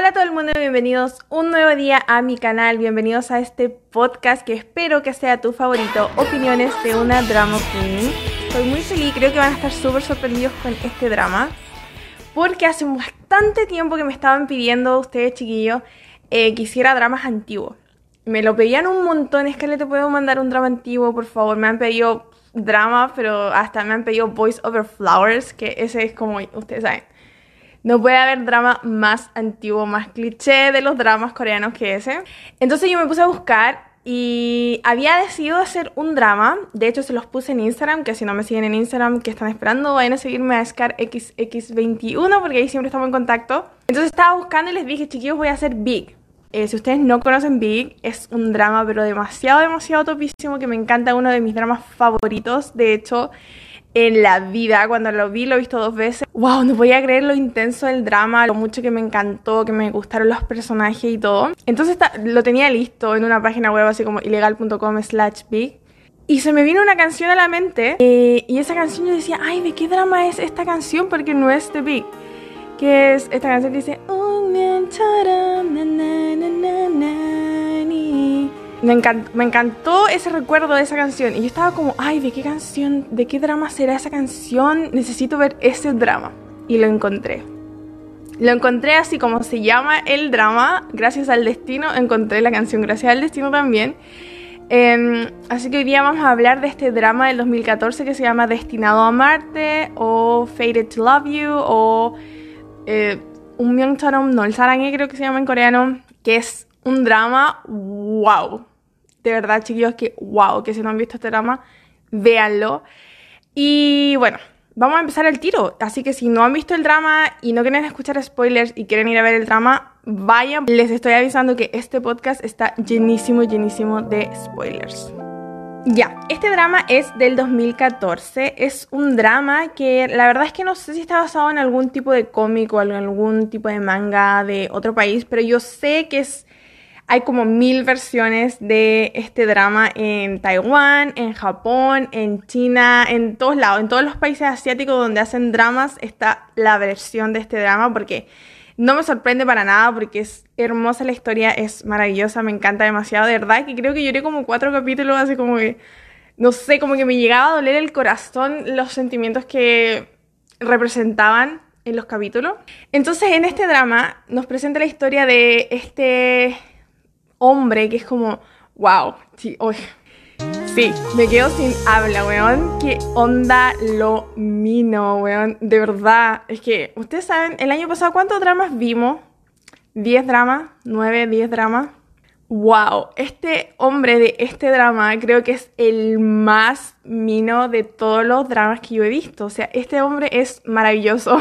Hola a todo el mundo, bienvenidos un nuevo día a mi canal, bienvenidos a este podcast que espero que sea tu favorito, opiniones de una drama queen. Estoy muy feliz, creo que van a estar súper sorprendidos con este drama, porque hace bastante tiempo que me estaban pidiendo ustedes chiquillos eh, que hiciera dramas antiguos. Me lo pedían un montón, es que le te puedo mandar un drama antiguo, por favor, me han pedido drama, pero hasta me han pedido Voice Over Flowers, que ese es como, ustedes saben no puede haber drama más antiguo, más cliché de los dramas coreanos que ese. Entonces yo me puse a buscar y había decidido hacer un drama. De hecho, se los puse en Instagram, que si no me siguen en Instagram, que están esperando, vayan a seguirme a ScarXX21 porque ahí siempre estamos en contacto. Entonces estaba buscando y les dije, chiquillos, voy a hacer Big. Eh, si ustedes no conocen Big, es un drama pero demasiado, demasiado topísimo que me encanta, uno de mis dramas favoritos. De hecho, en la vida. Cuando lo vi, lo he visto dos veces. ¡Wow! No podía creer lo intenso del drama, lo mucho que me encantó, que me gustaron los personajes y todo. Entonces lo tenía listo en una página web así como ilegal.com slash big. Y se me vino una canción a la mente eh, y esa canción yo decía, ay, ¿de qué drama es esta canción? Porque no es de Big. Que es esta canción que dice... Me encantó, ese recuerdo de esa canción. Y yo estaba como, ay, ¿de qué canción, de qué drama será esa canción? Necesito ver ese drama. Y lo encontré. Lo encontré así como se llama el drama. Gracias al destino encontré la canción. Gracias al destino también. Em, así que hoy día vamos a hablar de este drama del 2014 que se llama Destinado a Marte o Fated to Love You o eh, Un Myungcharom no el Sarangue creo que se llama en coreano, que es un drama wow de verdad, chiquillos, que wow, que si no han visto este drama, véanlo. Y bueno, vamos a empezar el tiro. Así que si no han visto el drama y no quieren escuchar spoilers y quieren ir a ver el drama, vayan. Les estoy avisando que este podcast está llenísimo, llenísimo de spoilers. Ya, este drama es del 2014. Es un drama que la verdad es que no sé si está basado en algún tipo de cómic o en algún tipo de manga de otro país, pero yo sé que es hay como mil versiones de este drama en Taiwán, en Japón, en China, en todos lados, en todos los países asiáticos donde hacen dramas está la versión de este drama porque no me sorprende para nada porque es hermosa la historia, es maravillosa, me encanta demasiado, de verdad que creo que lloré como cuatro capítulos, así como que, no sé, como que me llegaba a doler el corazón los sentimientos que representaban en los capítulos. Entonces en este drama nos presenta la historia de este hombre que es como, wow, sí, sí, me quedo sin habla, weón. ¿Qué onda lo mino, weón? De verdad, es que, ustedes saben, el año pasado, ¿cuántos dramas vimos? ¿10 dramas? ¿9, 10 dramas? Wow, este hombre de este drama creo que es el más mino de todos los dramas que yo he visto. O sea, este hombre es maravilloso.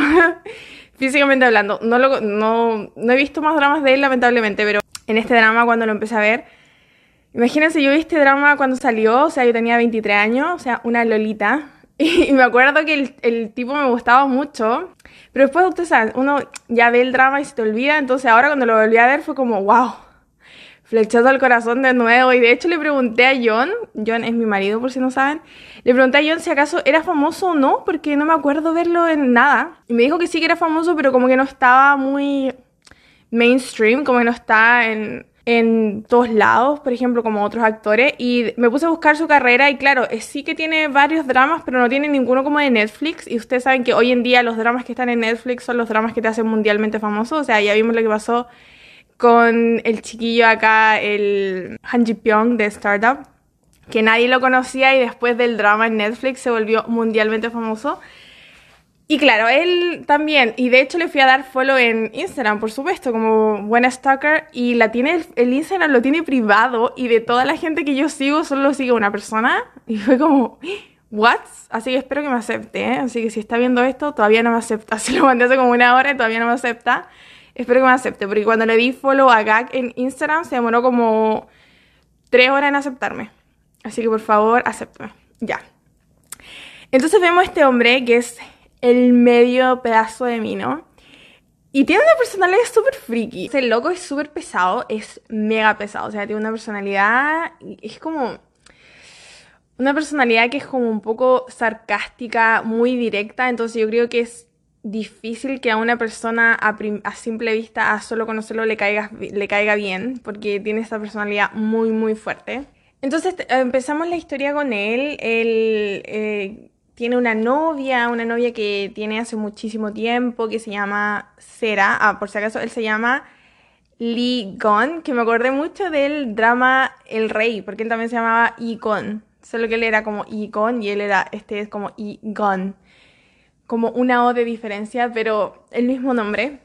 Físicamente hablando, no, lo, no, no he visto más dramas de él, lamentablemente, pero en este drama cuando lo empecé a ver. Imagínense, yo vi este drama cuando salió, o sea, yo tenía 23 años, o sea, una lolita. Y me acuerdo que el, el tipo me gustaba mucho, pero después, ustedes saben, uno ya ve el drama y se te olvida, entonces ahora cuando lo volví a ver fue como, wow, flechazo al corazón de nuevo. Y de hecho le pregunté a John, John es mi marido por si no saben, le pregunté a John si acaso era famoso o no, porque no me acuerdo verlo en nada. Y me dijo que sí que era famoso, pero como que no estaba muy mainstream, como que no está en, en todos lados, por ejemplo, como otros actores. Y me puse a buscar su carrera y claro, sí que tiene varios dramas, pero no tiene ninguno como de Netflix. Y ustedes saben que hoy en día los dramas que están en Netflix son los dramas que te hacen mundialmente famoso. O sea, ya vimos lo que pasó con el chiquillo acá, el Han Ji Pyong de Startup, que nadie lo conocía y después del drama en Netflix se volvió mundialmente famoso. Y claro, él también, y de hecho le fui a dar follow en Instagram, por supuesto, como buena stalker, y la tiene, el Instagram lo tiene privado, y de toda la gente que yo sigo, solo lo sigue una persona, y fue como, ¿what? Así que espero que me acepte, ¿eh? Así que si está viendo esto, todavía no me acepta, se lo mandé hace como una hora y todavía no me acepta, espero que me acepte, porque cuando le di follow a Gag en Instagram, se demoró como tres horas en aceptarme, así que por favor, acéptame, ya. Entonces vemos a este hombre que es el medio pedazo de mí, ¿no? Y tiene una personalidad súper freaky. El loco es súper pesado, es mega pesado. O sea, tiene una personalidad. Es como. Una personalidad que es como un poco sarcástica, muy directa. Entonces yo creo que es difícil que a una persona a, a, simple vista, a solo conocerlo, le caiga, le caiga bien, porque tiene esta personalidad muy, muy fuerte. Entonces empezamos la historia con él. Él eh, tiene una novia, una novia que tiene hace muchísimo tiempo, que se llama Sera. Ah, por si acaso, él se llama Lee Gon, que me acordé mucho del drama El Rey, porque él también se llamaba Gon. Solo que él era como Gon y él era, este es como Gon como una O de diferencia, pero el mismo nombre.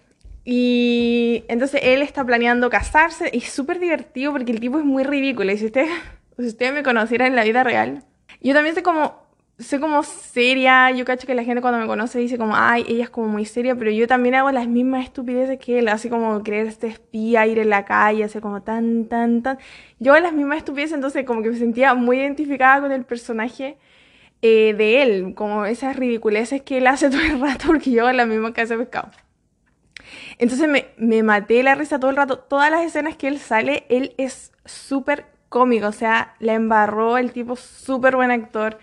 Y entonces él está planeando casarse y es súper divertido porque el tipo es muy ridículo. Y si ustedes, si ustedes me conocieran en la vida real, yo también sé como, sé como seria. Yo cacho que la gente cuando me conoce dice como, ay, ella es como muy seria, pero yo también hago las mismas estupideces que él, así como creer este espía, ir en la calle, hacer como tan, tan, tan. Yo hago las mismas estupideces, entonces como que me sentía muy identificada con el personaje. Eh, de él, como esas ridiculeces que él hace todo el rato porque yo en la misma casa de pescado. Entonces me, me maté la risa todo el rato. Todas las escenas que él sale, él es súper cómico, o sea, la embarró el tipo súper buen actor.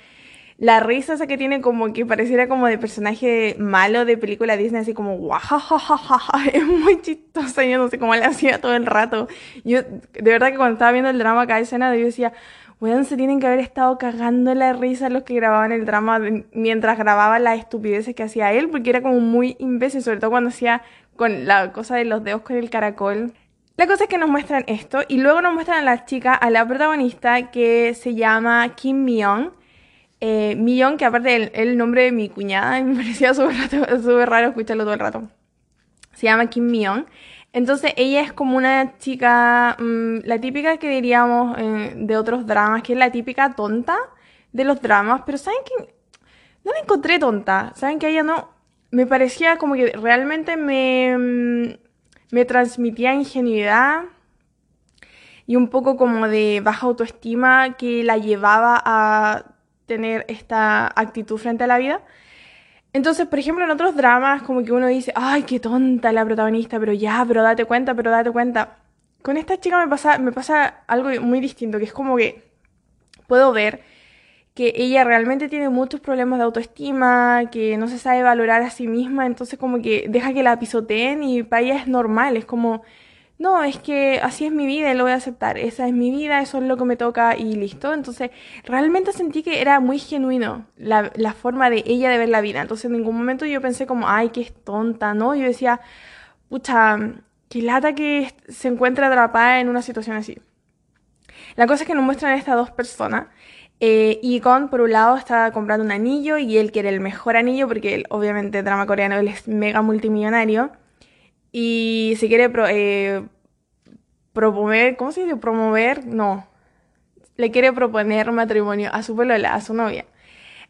La risa esa que tiene como que pareciera como de personaje malo de película Disney, así como guajajajaja, es muy chistoso, yo no sé cómo le hacía todo el rato. Yo, de verdad que cuando estaba viendo el drama cada escena, yo decía, Weón, se tienen que haber estado cagando la risa los que grababan el drama mientras grababa las estupideces que hacía él, porque era como muy imbécil, sobre todo cuando hacía con la cosa de los dedos con el caracol. La cosa es que nos muestran esto y luego nos muestran a la chica, a la protagonista que se llama Kim Myung. Eh, Myung, que aparte del el nombre de mi cuñada, me parecía súper raro escucharlo todo el rato. Se llama Kim Myung. Entonces ella es como una chica, mm, la típica que diríamos eh, de otros dramas, que es la típica tonta de los dramas, pero ¿saben que No la encontré tonta, ¿saben que ella no? Me parecía como que realmente me, mm, me transmitía ingenuidad y un poco como de baja autoestima que la llevaba a tener esta actitud frente a la vida. Entonces, por ejemplo, en otros dramas, como que uno dice, ay, qué tonta la protagonista, pero ya, pero date cuenta, pero date cuenta. Con esta chica me pasa, me pasa algo muy distinto, que es como que puedo ver que ella realmente tiene muchos problemas de autoestima, que no se sabe valorar a sí misma, entonces como que deja que la pisoteen y para ella es normal, es como no, es que así es mi vida y lo voy a aceptar, esa es mi vida, eso es lo que me toca y listo. Entonces, realmente sentí que era muy genuino la, la forma de ella de ver la vida. Entonces, en ningún momento yo pensé como, ay, que es tonta, ¿no? Yo decía, pucha, qué lata que se encuentra atrapada en una situación así. La cosa es que nos muestran estas dos personas. Eh, y con, por un lado, está comprando un anillo y él quiere el mejor anillo porque él, obviamente, drama coreano, él es mega multimillonario y se quiere eh, proponer, ¿cómo se dice? Promover, no. Le quiere proponer matrimonio a su polola, a su novia.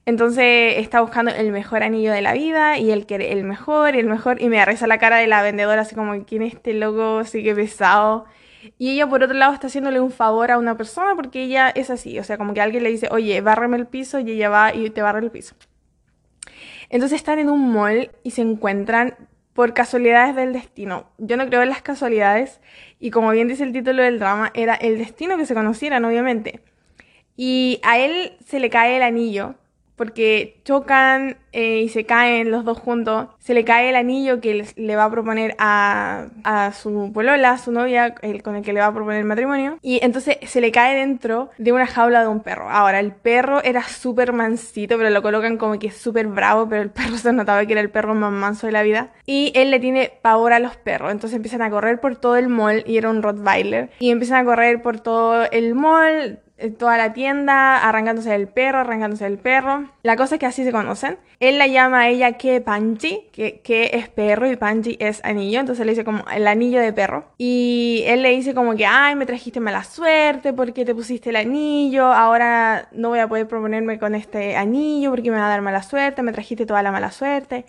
Entonces está buscando el mejor anillo de la vida y él quiere el mejor, el mejor. Y me reza la cara de la vendedora, así como, ¿quién es este loco? Así que pesado. Y ella, por otro lado, está haciéndole un favor a una persona porque ella es así. O sea, como que alguien le dice, oye, bárreme el piso y ella va y te barra el piso. Entonces están en un mall y se encuentran por casualidades del destino. Yo no creo en las casualidades y como bien dice el título del drama, era el destino que se conocieran, obviamente. Y a él se le cae el anillo porque chocan eh, y se caen los dos juntos. Se le cae el anillo que le va a proponer a, a su polola, a su novia, el, con el que le va a proponer el matrimonio. Y entonces se le cae dentro de una jaula de un perro. Ahora, el perro era súper mansito, pero lo colocan como que es súper bravo, pero el perro se notaba que era el perro más manso de la vida. Y él le tiene pavor a los perros. Entonces empiezan a correr por todo el mall y era un Rottweiler. Y empiezan a correr por todo el mall toda la tienda, arrancándose del perro, arrancándose del perro. La cosa es que así se conocen. Él la llama a ella que Panji, que, que es perro y Panji es anillo, entonces le dice como el anillo de perro. Y él le dice como que, ay, me trajiste mala suerte porque te pusiste el anillo, ahora no voy a poder proponerme con este anillo porque me va a dar mala suerte, me trajiste toda la mala suerte.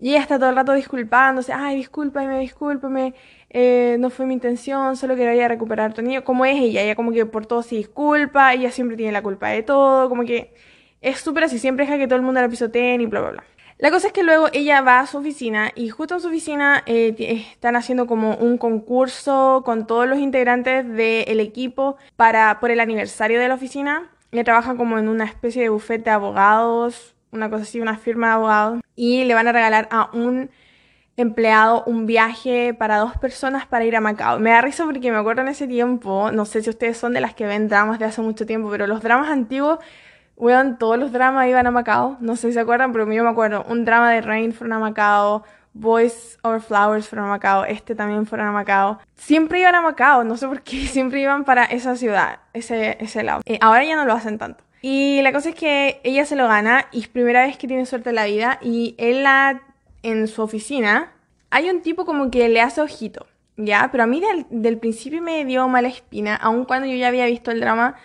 Y ella está todo el rato disculpándose, ay, discúlpame, discúlpame, eh, no fue mi intención, solo quería recuperar tu niño. Como es ella, ella como que por todo se disculpa, ella siempre tiene la culpa de todo, como que es súper así, siempre deja que todo el mundo la pisoteen y bla, bla, bla. La cosa es que luego ella va a su oficina y justo en su oficina eh, están haciendo como un concurso con todos los integrantes del equipo para por el aniversario de la oficina. Ella trabaja como en una especie de bufete de abogados una cosa así, una firma de abogados, y le van a regalar a un empleado un viaje para dos personas para ir a Macao. Me da risa porque me acuerdo en ese tiempo, no sé si ustedes son de las que ven dramas de hace mucho tiempo, pero los dramas antiguos, weón, todos los dramas iban a Macao, no sé si se acuerdan, pero yo me acuerdo, un drama de Rain fueron a Macao, Boys Over Flowers fueron a Macao, este también fueron a Macao. Siempre iban a Macao, no sé por qué, siempre iban para esa ciudad, ese, ese lado. Eh, ahora ya no lo hacen tanto. Y la cosa es que ella se lo gana y es primera vez que tiene suerte en la vida y él la en su oficina, hay un tipo como que le hace ojito, ¿ya? Pero a mí del, principio me dio mala espina, aun cuando yo ya había visto el drama,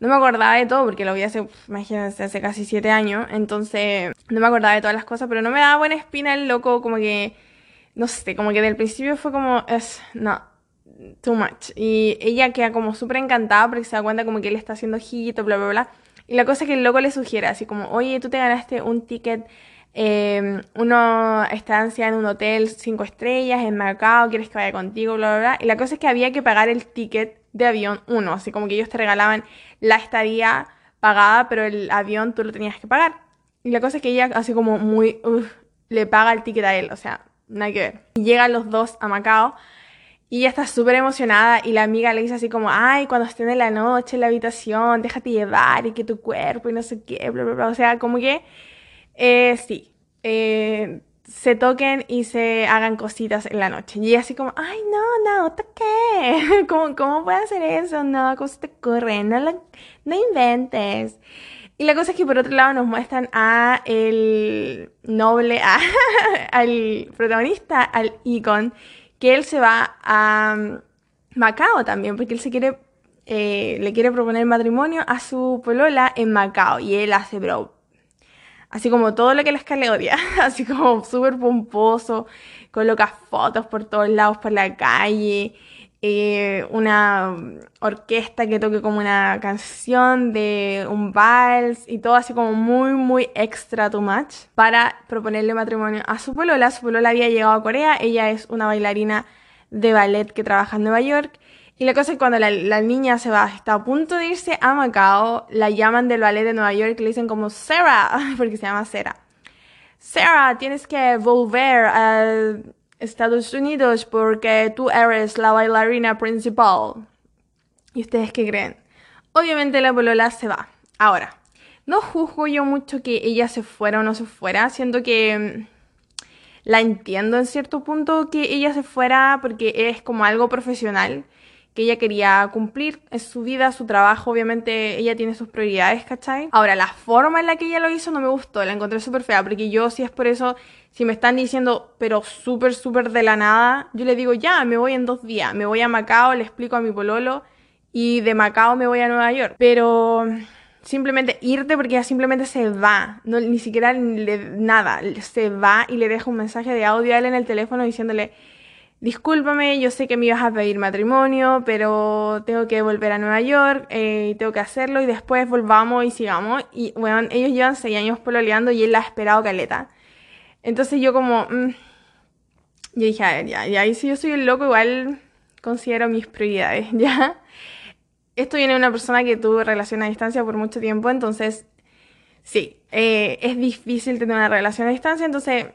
no me acordaba de todo, porque lo vi hace, imagínense, hace casi siete años, entonces no me acordaba de todas las cosas, pero no me daba buena espina el loco, como que, no sé, como que del principio fue como, es, no, too much. Y ella queda como súper encantada porque se da cuenta como que él está haciendo ojito, bla, bla, bla. Y la cosa que el loco le sugiere, así como, oye, tú te ganaste un ticket eh, una estancia en un hotel cinco estrellas en Macao, quieres que vaya contigo, bla, bla, bla. Y la cosa es que había que pagar el ticket de avión uno, así como que ellos te regalaban la estadía pagada, pero el avión tú lo tenías que pagar. Y la cosa es que ella, así como muy, le paga el ticket a él, o sea, nada que ver. Y llegan los dos a Macao. Y ella está súper emocionada y la amiga le dice así como, ay, cuando estén en la noche en la habitación, déjate llevar y que tu cuerpo y no sé qué, bla, bla, bla. O sea, como que eh, sí, eh, se toquen y se hagan cositas en la noche. Y así como, ay, no, no, qué? ¿Cómo, ¿Cómo puede hacer eso? No, ¿cómo se te ocurre? No, no inventes. Y la cosa es que por otro lado nos muestran a el noble, al protagonista, al Icon, que él se va a mm, Macao también, porque él se quiere, eh, le quiere proponer matrimonio a su polola en Macao. Y él hace, bro, Así como todo lo que la escala odia, así como súper pomposo, coloca fotos por todos lados, por la calle, eh, una orquesta que toque como una canción de un vals y todo así como muy, muy extra too much para proponerle matrimonio a su polola. Su polola había llegado a Corea, ella es una bailarina de ballet que trabaja en Nueva York y la cosa es que cuando la, niña se va, está a punto de irse a Macao, la llaman del ballet de Nueva York y le dicen como Sarah, porque se llama Sarah. Sarah, tienes que volver a Estados Unidos porque tú eres la bailarina principal. ¿Y ustedes qué creen? Obviamente la polola se va. Ahora, no juzgo yo mucho que ella se fuera o no se fuera, siento que mm, la entiendo en cierto punto que ella se fuera porque es como algo profesional que ella quería cumplir en su vida, su trabajo, obviamente ella tiene sus prioridades, ¿cachai? Ahora, la forma en la que ella lo hizo no me gustó, la encontré súper fea, porque yo si es por eso, si me están diciendo, pero súper, súper de la nada, yo le digo, ya, me voy en dos días, me voy a Macao, le explico a mi pololo, y de Macao me voy a Nueva York. Pero simplemente irte porque ella simplemente se va, no, ni siquiera le, nada, se va y le deja un mensaje de audio a él en el teléfono diciéndole discúlpame, yo sé que me ibas a pedir matrimonio, pero tengo que volver a Nueva York eh, y tengo que hacerlo y después volvamos y sigamos. Y bueno, ellos llevan seis años pololeando y él la ha esperado caleta. Entonces yo como... Mm, yo dije, a ver, ya, y ahí si yo soy el loco, igual considero mis prioridades, ¿ya? Esto viene de una persona que tuvo relación a distancia por mucho tiempo, entonces, sí, eh, es difícil tener una relación a distancia, entonces...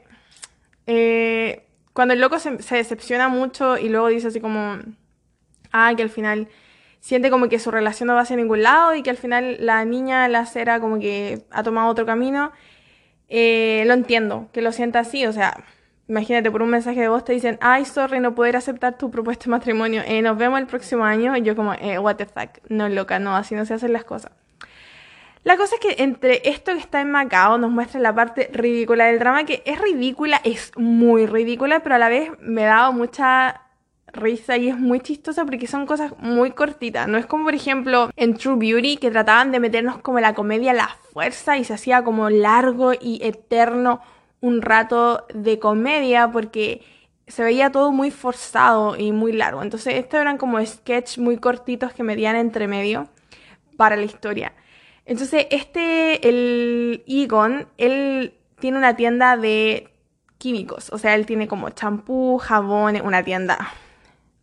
Eh, cuando el loco se, decepciona mucho y luego dice así como, ah, que al final siente como que su relación no va hacia ningún lado y que al final la niña, la cera, como que ha tomado otro camino, eh, lo entiendo, que lo sienta así, o sea, imagínate, por un mensaje de voz te dicen, ay, sorry, no poder aceptar tu propuesta de matrimonio, eh, nos vemos el próximo año, y yo como, eh, what the fuck, no, loca, no, así no se hacen las cosas. La cosa es que entre esto que está en Macao nos muestra la parte ridícula del drama, que es ridícula, es muy ridícula, pero a la vez me dado mucha risa y es muy chistosa porque son cosas muy cortitas. No es como, por ejemplo, en True Beauty, que trataban de meternos como la comedia a la fuerza y se hacía como largo y eterno un rato de comedia porque se veía todo muy forzado y muy largo. Entonces, estos eran como sketches muy cortitos que medían entre medio para la historia. Entonces, este, el Egon, él tiene una tienda de químicos. O sea, él tiene como champú, jabón, una tienda,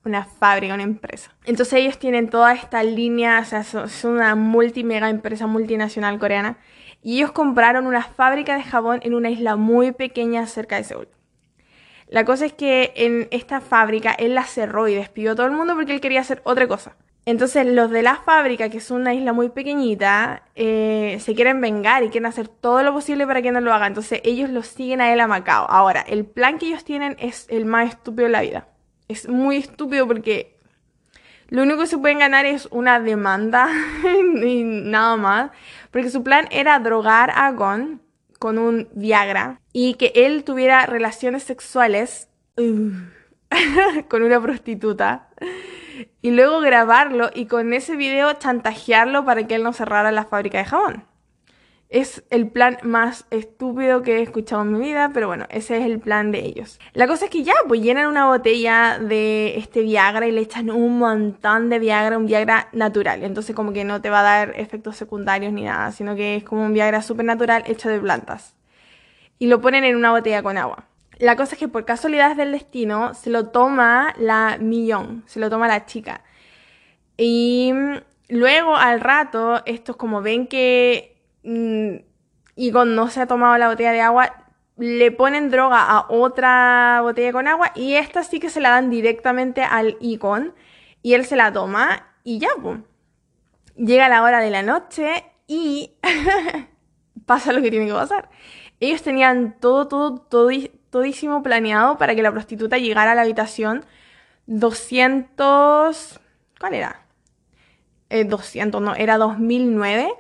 una fábrica, una empresa. Entonces ellos tienen toda esta línea, o sea, son una multi mega empresa multinacional coreana. y ellos compraron una fábrica de jabón en una isla muy pequeña cerca de Seúl. La cosa es que en esta fábrica él la cerró y despidió a todo el mundo porque él quería hacer otra cosa. Entonces los de la fábrica, que es una isla muy pequeñita, eh, se quieren vengar y quieren hacer todo lo posible para que no lo haga. Entonces ellos lo siguen a él a Macao. Ahora, el plan que ellos tienen es el más estúpido de la vida. Es muy estúpido porque lo único que se pueden ganar es una demanda y nada más. Porque su plan era drogar a Gon con un Viagra y que él tuviera relaciones sexuales con una prostituta y luego grabarlo y con ese video chantajearlo para que él no cerrara la fábrica de jabón. Es el plan más estúpido que he escuchado en mi vida, pero bueno, ese es el plan de ellos. La cosa es que ya, pues llenan una botella de este Viagra y le echan un montón de Viagra, un Viagra natural. Entonces como que no te va a dar efectos secundarios ni nada, sino que es como un Viagra súper natural hecho de plantas. Y lo ponen en una botella con agua. La cosa es que por casualidades del destino se lo toma la millón, se lo toma la chica. Y luego al rato, estos como ven que Mm, cuando no se ha tomado la botella de agua, le ponen droga a otra botella con agua y esta sí que se la dan directamente al Icon y él se la toma y ya, pues. Llega la hora de la noche y pasa lo que tiene que pasar. Ellos tenían todo, todo, todo, todísimo planeado para que la prostituta llegara a la habitación 200... ¿Cuál era? 200, eh, no, era 2009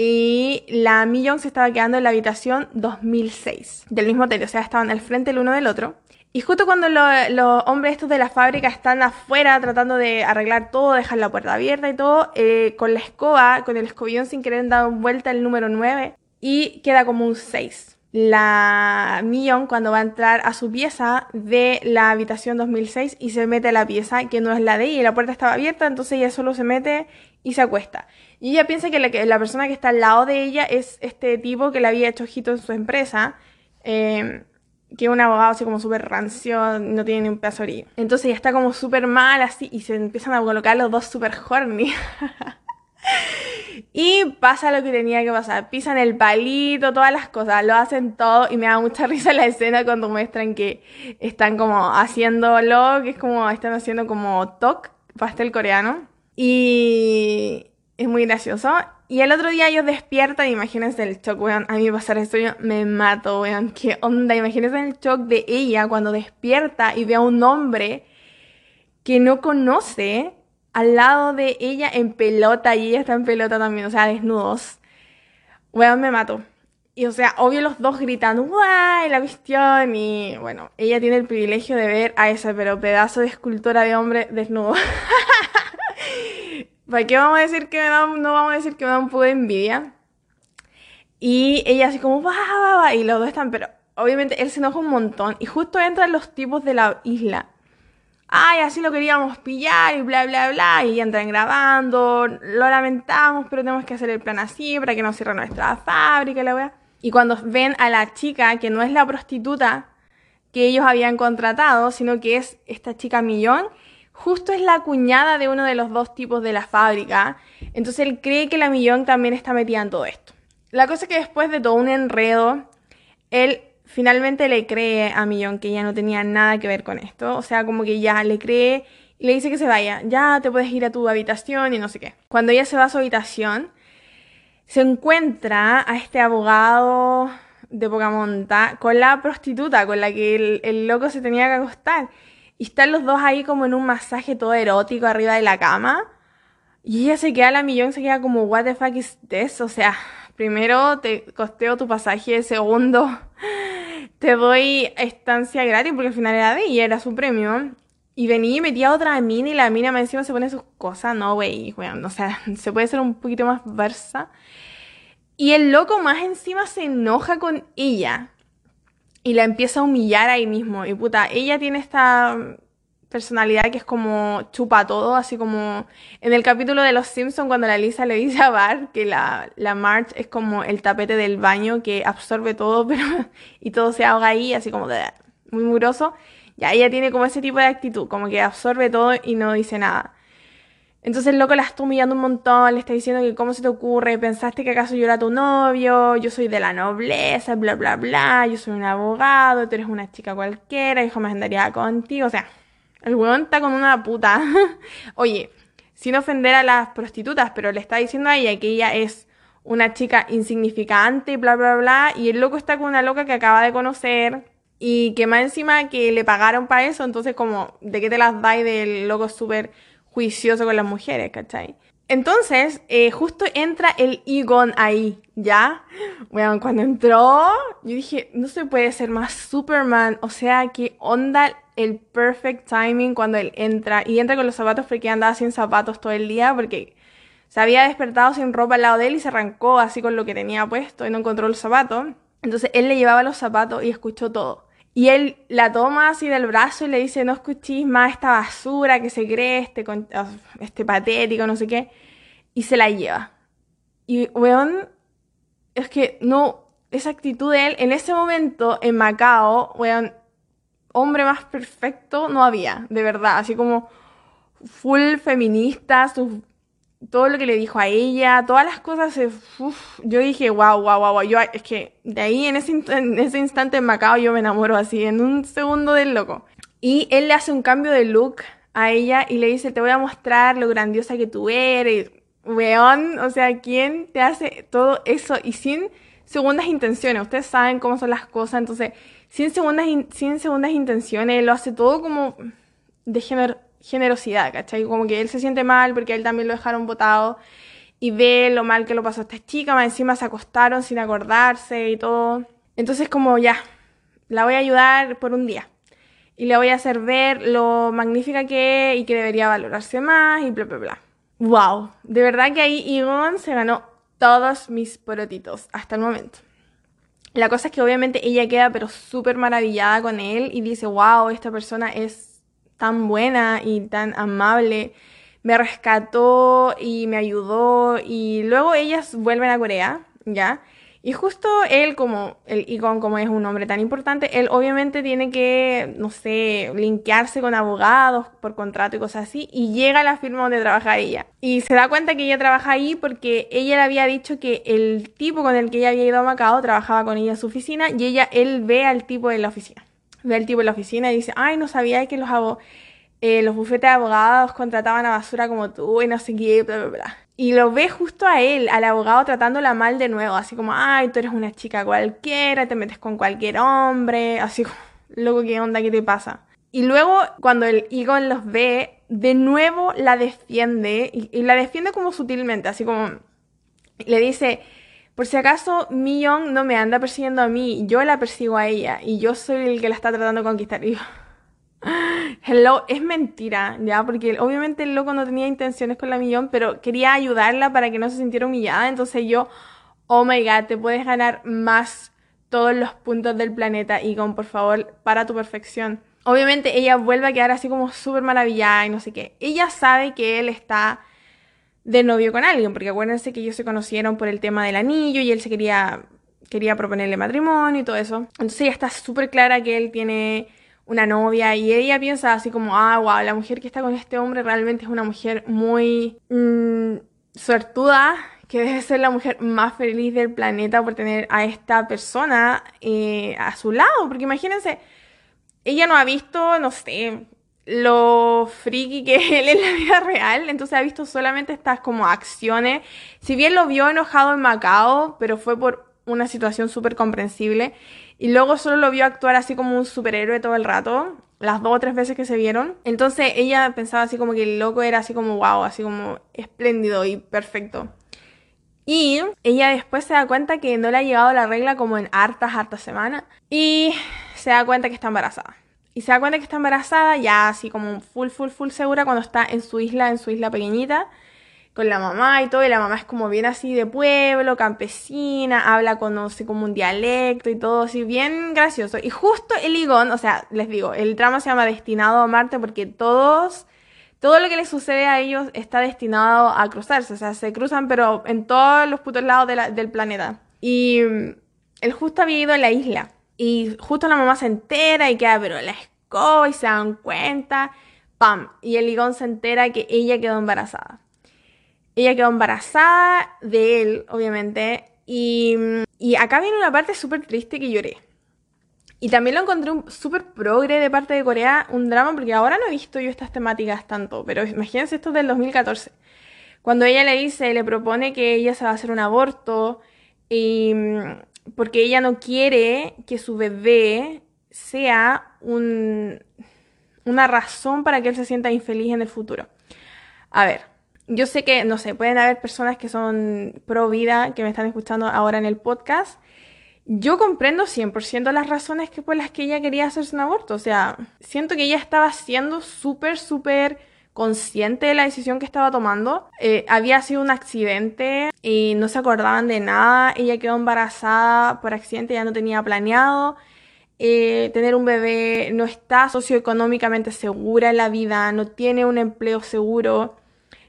y la Millón se estaba quedando en la habitación 2006 del mismo hotel, o sea, estaban al frente el uno del otro. Y justo cuando los hombres estos de la fábrica están afuera tratando de arreglar todo, dejar la puerta abierta y todo, eh, con la escoba, con el escobillón sin querer dar vuelta el número 9 y queda como un 6 la Millón cuando va a entrar a su pieza de la habitación 2006 y se mete a la pieza que no es la de ella y la puerta estaba abierta, entonces ella solo se mete y se acuesta. Y ella piensa que la, persona que está al lado de ella es este tipo que le había hecho ojito en su empresa, eh, que es un abogado así como súper rancio, no tiene ni un pedazo Entonces ella está como súper mal así y se empiezan a colocar los dos súper horny. y pasa lo que tenía que pasar. Pisan el palito, todas las cosas, lo hacen todo y me da mucha risa la escena cuando muestran que están como haciéndolo, que es como están haciendo como tok, pastel coreano. Y es muy gracioso. Y el otro día ellos despiertan, imagínense el shock, weón. A mí pasar esto yo me mato, weón. ¿Qué onda? Imagínense el shock de ella cuando despierta y ve a un hombre que no conoce al lado de ella en pelota y ella está en pelota también, o sea, desnudos. Weón, me mato. Y o sea, obvio los dos gritando, ¡guay! La cuestión. Y bueno, ella tiene el privilegio de ver a esa, pero pedazo de escultura de hombre desnudo. ¿Para qué vamos a decir que me da, no vamos a decir que me da un poco de envidia? Y ella así como, va, va, va, y los dos están, pero obviamente él se enoja un montón. Y justo entran los tipos de la isla. Ay, así lo queríamos pillar y bla, bla, bla. Y entran grabando, lo lamentamos, pero tenemos que hacer el plan así para que no cierre nuestra fábrica la weá. Y cuando ven a la chica, que no es la prostituta que ellos habían contratado, sino que es esta chica millón, justo es la cuñada de uno de los dos tipos de la fábrica. Entonces él cree que la Millón también está metida en todo esto. La cosa es que después de todo un enredo, él finalmente le cree a Millón que ella no tenía nada que ver con esto. O sea, como que ya le cree y le dice que se vaya. Ya te puedes ir a tu habitación y no sé qué. Cuando ella se va a su habitación, se encuentra a este abogado de poca monta con la prostituta con la que el, loco se tenía que acostar. Y están los dos ahí como en un masaje todo erótico arriba de la cama. Y ella se queda, la millón se queda como, what the fuck is this? O sea, primero te costeo tu pasaje, segundo te doy estancia gratis porque al final era de ella, era su premio. Y venía y metía otra mina y la mina encima se pone sus cosas. No, güey, o sea, se puede ser un poquito más versa. Y el loco más encima se enoja con ella y la empieza a humillar ahí mismo. Y puta, ella tiene esta personalidad que es como chupa todo, así como en el capítulo de Los Simpsons cuando la Lisa le dice a Bart que la, la Marge es como el tapete del baño que absorbe todo pero y todo se ahoga ahí, así como de, muy muroso. Ya ella tiene como ese tipo de actitud, como que absorbe todo y no dice nada. Entonces el loco la está humillando un montón, le está diciendo que cómo se te ocurre, pensaste que acaso yo era tu novio, yo soy de la nobleza, bla, bla, bla, yo soy un abogado, tú eres una chica cualquiera, hijo me andaría contigo, o sea, el weón está con una puta. Oye, sin ofender a las prostitutas, pero le está diciendo a ella que ella es una chica insignificante bla, bla, bla, y el loco está con una loca que acaba de conocer y que más encima que le pagaron para eso, entonces como, ¿de qué te las dais del loco súper juicioso con las mujeres, ¿cachai? Entonces, eh, justo entra el Egon ahí, ¿ya? Bueno, cuando entró, yo dije, no se puede ser más Superman, o sea, qué onda el perfect timing cuando él entra, y entra con los zapatos porque andaba sin zapatos todo el día, porque se había despertado sin ropa al lado de él y se arrancó así con lo que tenía puesto y no encontró los zapatos. Entonces él le llevaba los zapatos y escuchó todo. Y él la toma así del brazo y le dice, no escuchís más esta basura que se cree, este, este patético, no sé qué. Y se la lleva. Y, weón, es que no, esa actitud de él, en ese momento, en Macao, weón, hombre más perfecto no había, de verdad. Así como full feminista, sus todo lo que le dijo a ella, todas las cosas, yo dije, wow, wow, wow, yo, es que de ahí en ese, en ese instante en Macao yo me enamoro así, en un segundo del loco. Y él le hace un cambio de look a ella y le dice, te voy a mostrar lo grandiosa que tú eres, weón, o sea, ¿quién te hace todo eso? Y sin segundas intenciones, ustedes saben cómo son las cosas, entonces, sin segundas, sin segundas intenciones, lo hace todo como de género generosidad, ¿cachai? Como que él se siente mal porque él también lo dejaron botado y ve lo mal que lo pasó a esta chica, más encima se acostaron sin acordarse y todo. Entonces como ya, la voy a ayudar por un día y le voy a hacer ver lo magnífica que es y que debería valorarse más y bla, bla, bla. ¡Wow! De verdad que ahí Igon se ganó todos mis porotitos hasta el momento. La cosa es que obviamente ella queda pero súper maravillada con él y dice, wow, esta persona es tan buena y tan amable. Me rescató y me ayudó y luego ellas vuelven a Corea, ¿ya? Y justo él, como el Icon, como es un hombre tan importante, él obviamente tiene que, no sé, linkearse con abogados por contrato y cosas así, y llega a la firma donde trabaja ella. Y se da cuenta que ella trabaja ahí porque ella le había dicho que el tipo con el que ella había ido a Macao trabajaba con ella en su oficina, y ella, él ve al tipo en la oficina ve al tipo en la oficina y dice, ay, no sabía que los, eh, los bufetes de abogados contrataban a basura como tú y no sé qué, bla, bla, bla. Y lo ve justo a él, al abogado, tratándola mal de nuevo, así como, ay, tú eres una chica cualquiera, te metes con cualquier hombre, así como, loco, ¿qué onda? ¿Qué te pasa? Y luego, cuando el Egon los ve, de nuevo la defiende, y, la defiende como sutilmente, así como, le dice, por si acaso Millon no me anda persiguiendo a mí, yo la persigo a ella y yo soy el que la está tratando de conquistar. Yo, hello, es mentira, ¿ya? Porque obviamente el loco no tenía intenciones con la Millón, pero quería ayudarla para que no se sintiera humillada. Entonces yo, oh my god, te puedes ganar más todos los puntos del planeta, y por favor, para tu perfección. Obviamente ella vuelve a quedar así como súper maravillada y no sé qué. Ella sabe que él está de novio con alguien, porque acuérdense que ellos se conocieron por el tema del anillo y él se quería, quería proponerle matrimonio y todo eso. Entonces ella está súper clara que él tiene una novia y ella piensa así como, ah, wow, la mujer que está con este hombre realmente es una mujer muy mm, suertuda, que debe ser la mujer más feliz del planeta por tener a esta persona eh, a su lado, porque imagínense, ella no ha visto, no sé, lo friki que es él en la vida real, entonces ha visto solamente estas como acciones. Si bien lo vio enojado en Macao, pero fue por una situación súper comprensible. Y luego solo lo vio actuar así como un superhéroe todo el rato, las dos o tres veces que se vieron. Entonces ella pensaba así como que el loco era así como wow, así como espléndido y perfecto. Y ella después se da cuenta que no le ha llegado la regla como en hartas, hartas semanas. Y se da cuenta que está embarazada. Y se da cuenta que está embarazada ya así como full, full, full segura cuando está en su isla, en su isla pequeñita, con la mamá y todo. Y la mamá es como bien así de pueblo, campesina, habla con, no sé, como un dialecto y todo así, bien gracioso. Y justo el Igón, o sea, les digo, el trama se llama Destinado a Marte porque todos todo lo que les sucede a ellos está destinado a cruzarse, o sea, se cruzan pero en todos los putos lados del planeta. Y mm, él justo había ido a la isla y justo la mamá se entera y queda, pero la escoba y se dan cuenta. ¡pam! Y el Ligón se entera que ella quedó embarazada. Ella quedó embarazada de él, obviamente. Y, y acá viene una parte súper triste que lloré. Y también lo encontré un súper progre de parte de Corea, un drama, porque ahora no he visto yo estas temáticas tanto, pero imagínense esto del 2014. Cuando ella le dice, le propone que ella se va a hacer un aborto, y, porque ella no quiere que su bebé sea un, una razón para que él se sienta infeliz en el futuro. A ver, yo sé que, no sé, pueden haber personas que son pro vida, que me están escuchando ahora en el podcast. Yo comprendo 100% las razones por las que ella quería hacerse un aborto. O sea, siento que ella estaba siendo súper, súper consciente de la decisión que estaba tomando. Eh, había sido un accidente y no se acordaban de nada. Ella quedó embarazada por accidente, ya no tenía planeado. Eh, tener un bebé no está socioeconómicamente segura en la vida, no tiene un empleo seguro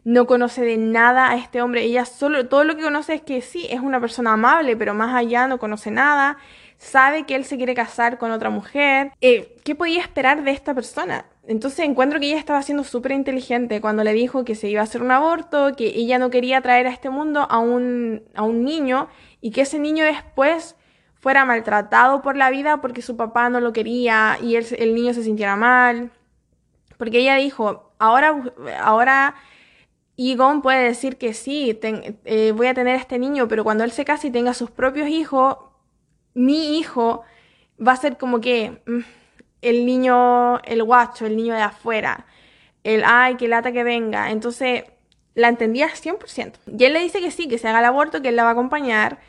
no conoce de nada a este hombre. Ella solo, todo lo que conoce es que sí, es una persona amable, pero más allá no conoce nada. Sabe que él se quiere casar con otra mujer. Eh, ¿Qué podía esperar de esta persona? Entonces encuentro que ella estaba siendo súper inteligente cuando le dijo que se iba a hacer un aborto, que ella no quería traer a este mundo a un, a un niño y que ese niño después fuera maltratado por la vida porque su papá no lo quería y el, el niño se sintiera mal. Porque ella dijo, ahora, ahora y Gon puede decir que sí, eh, voy a tener a este niño, pero cuando él se case y tenga sus propios hijos, mi hijo va a ser como que mm, el niño, el guacho, el niño de afuera, el ay, que lata que venga. Entonces, la entendía 100%. Y él le dice que sí, que se haga el aborto, que él la va a acompañar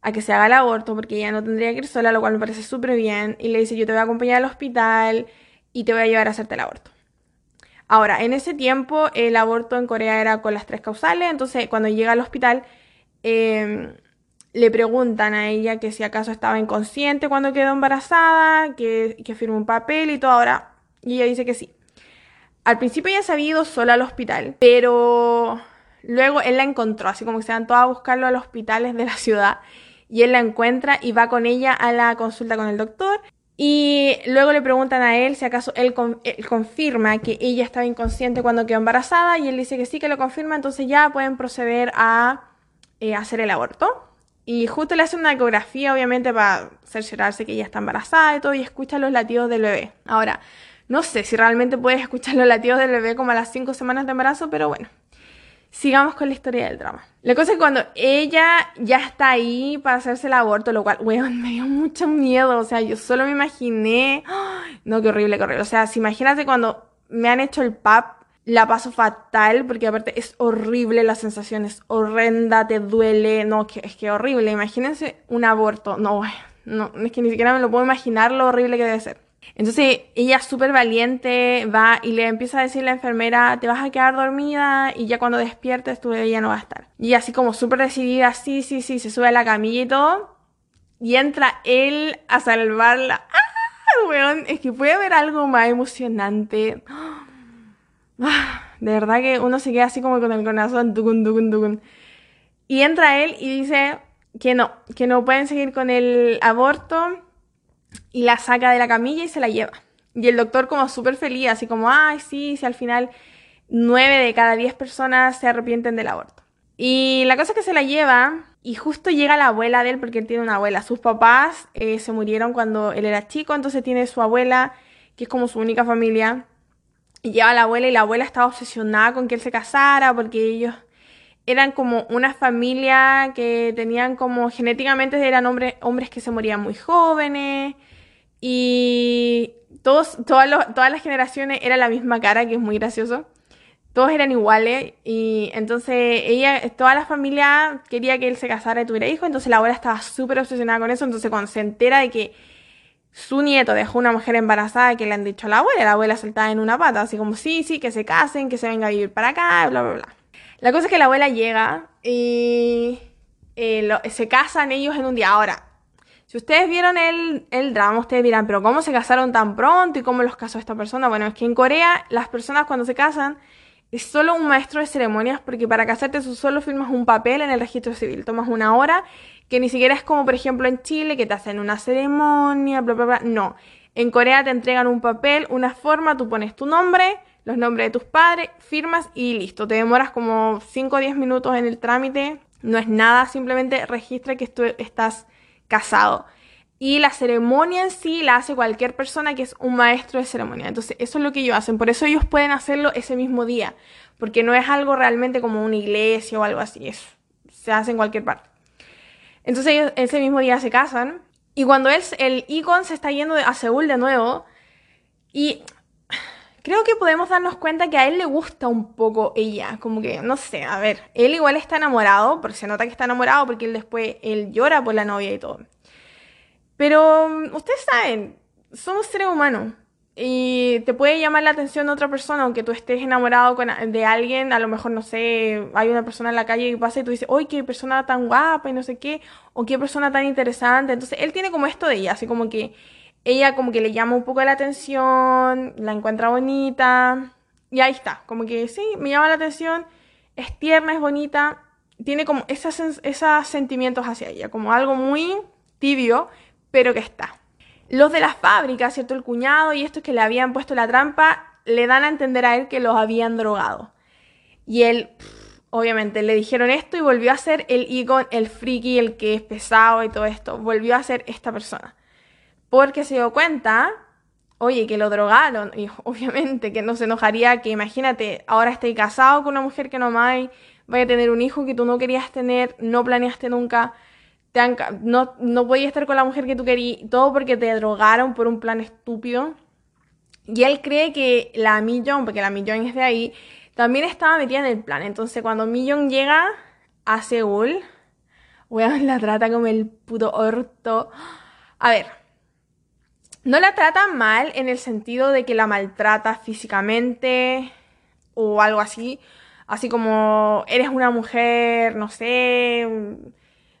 a que se haga el aborto, porque ella no tendría que ir sola, lo cual me parece súper bien. Y le dice, yo te voy a acompañar al hospital y te voy a llevar a hacerte el aborto. Ahora, en ese tiempo el aborto en Corea era con las tres causales, entonces cuando llega al hospital em, le preguntan a ella que si acaso estaba inconsciente cuando quedó embarazada, que, que firmó un papel y todo, ahora, y ella dice que sí. Al principio ella se había ido sola al hospital, pero luego él la encontró, así como que se van todos a buscarlo a los hospitales de la ciudad, y él la encuentra y va con ella a la consulta con el doctor y luego le preguntan a él si acaso él, confirma que ella estaba inconsciente cuando quedó embarazada y él dice que sí que lo confirma, entonces ya pueden proceder a eh, hacer el aborto. Y justo le hace una ecografía, obviamente, para cerciorarse que ella está embarazada y todo, y escucha los latidos del bebé. Ahora, no sé si realmente puedes escuchar los latidos del bebé como a las 5 semanas de embarazo, pero bueno, sigamos con la historia del drama. La cosa es que cuando ella ya está ahí para hacerse el aborto, lo cual, weón, me dio mucho miedo. O sea, yo solo me imaginé. No, qué horrible, qué horrible. O sea, si imagínate cuando me han hecho el PAP, la paso fatal, porque aparte es horrible, la sensación es horrenda, te duele. No, es que horrible. Imagínense un aborto. No, no, es que ni siquiera me lo puedo imaginar lo horrible que debe ser. Entonces ella súper valiente va y le empieza a decir a la enfermera, te vas a quedar dormida y ya cuando despiertes tu bebé ya no va a estar. Y así como súper decidida, sí, sí, sí, se sube a la camilla y todo. Y entra él a salvarla. ¡Ah, weón! Es que puede haber algo más emocionante. ¡Ah! De verdad que uno se queda así como con el corazón. Y entra él y dice que no, que no pueden seguir con el aborto y la saca de la camilla y se la lleva. Y el doctor como súper feliz, así como, ay, sí, si al final nueve de cada diez personas se arrepienten del aborto. Y la cosa es que se la lleva y justo llega la abuela de él porque él tiene una abuela. Sus papás eh, se murieron cuando él era chico, entonces tiene su abuela, que es como su única familia. Y lleva a la abuela y la abuela estaba obsesionada con que él se casara porque ellos eran como una familia que tenían como genéticamente eran hombres, hombres que se morían muy jóvenes y todos, todas, todas las generaciones era la misma cara, que es muy gracioso. Todos eran iguales y entonces ella, toda la familia quería que él se casara y tuviera hijos, entonces la abuela estaba súper obsesionada con eso, entonces cuando se entera de que su nieto dejó una mujer embarazada que le han dicho a la abuela, la abuela saltaba en una pata, así como sí, sí, que se casen, que se venga a vivir para acá, bla, bla, bla. La cosa es que la abuela llega y eh, se casan ellos en un día. Ahora, si ustedes vieron el, el drama, ustedes dirán, pero ¿cómo se casaron tan pronto y cómo los casó esta persona? Bueno, es que en Corea las personas cuando se casan es solo un maestro de ceremonias porque para casarte tú solo firmas un papel en el registro civil, tomas una hora que ni siquiera es como por ejemplo en Chile que te hacen una ceremonia, bla, bla, bla. No, en Corea te entregan un papel, una forma, tú pones tu nombre, los nombres de tus padres, firmas y listo. Te demoras como 5 o 10 minutos en el trámite. No es nada, simplemente registra que tú estás casado. Y la ceremonia en sí la hace cualquier persona que es un maestro de ceremonia. Entonces, eso es lo que ellos hacen. Por eso ellos pueden hacerlo ese mismo día. Porque no es algo realmente como una iglesia o algo así. Es, se hace en cualquier parte. Entonces, ellos ese mismo día se casan. Y cuando el Icon se está yendo a Seúl de nuevo. Y creo que podemos darnos cuenta que a él le gusta un poco ella. Como que, no sé, a ver. Él igual está enamorado. Porque se nota que está enamorado. Porque él después, él llora por la novia y todo. Pero mm, ustedes saben, somos seres humanos. Y te puede llamar la atención otra persona, aunque tú estés enamorado de alguien, a lo mejor, no sé, hay una persona en la calle que pasa y tú dices, ¡ay, qué persona tan guapa! y no sé qué, o qué persona tan interesante. Entonces, él tiene como esto de ella, así como que ella como que le llama un poco la atención, la encuentra bonita, y ahí está, como que sí, me llama la atención, es tierna, es bonita, tiene como esos, sentimientos hacia ella, como algo muy tibio, pero que está. Los de las fábricas, ¿cierto? El cuñado y estos que le habían puesto la trampa, le dan a entender a él que los habían drogado. Y él, obviamente, le dijeron esto y volvió a ser el Egon, el friki, el que es pesado y todo esto. Volvió a ser esta persona. Porque se dio cuenta, oye, que lo drogaron. Y obviamente que no se enojaría que, imagínate, ahora estés casado con una mujer que no vaya a tener un hijo que tú no querías tener, no planeaste nunca no, no podías estar con la mujer que tú querías, todo porque te drogaron por un plan estúpido. Y él cree que la Millón, porque la Millón es de ahí, también estaba metida en el plan. Entonces cuando Millón llega a Seúl, weón, la trata como el puto orto. A ver, no la trata mal en el sentido de que la maltrata físicamente o algo así. Así como eres una mujer, no sé,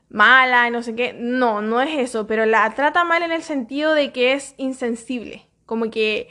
mala no sé qué. No, no es eso, pero la trata mal en el sentido de que es insensible. Como que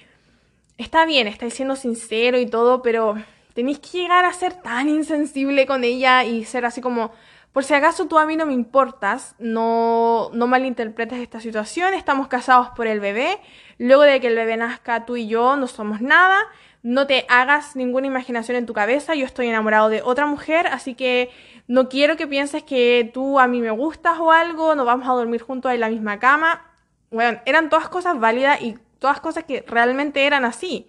está bien, está siendo sincero y todo, pero tenéis que llegar a ser tan insensible con ella y ser así como, por si acaso tú a mí no me importas, no, no malinterpretes esta situación, estamos casados por el bebé, luego de que el bebé nazca tú y yo no somos nada, no te hagas ninguna imaginación en tu cabeza, yo estoy enamorado de otra mujer, así que no quiero que pienses que tú a mí me gustas o algo, no vamos a dormir juntos en la misma cama. Bueno, eran todas cosas válidas y todas cosas que realmente eran así.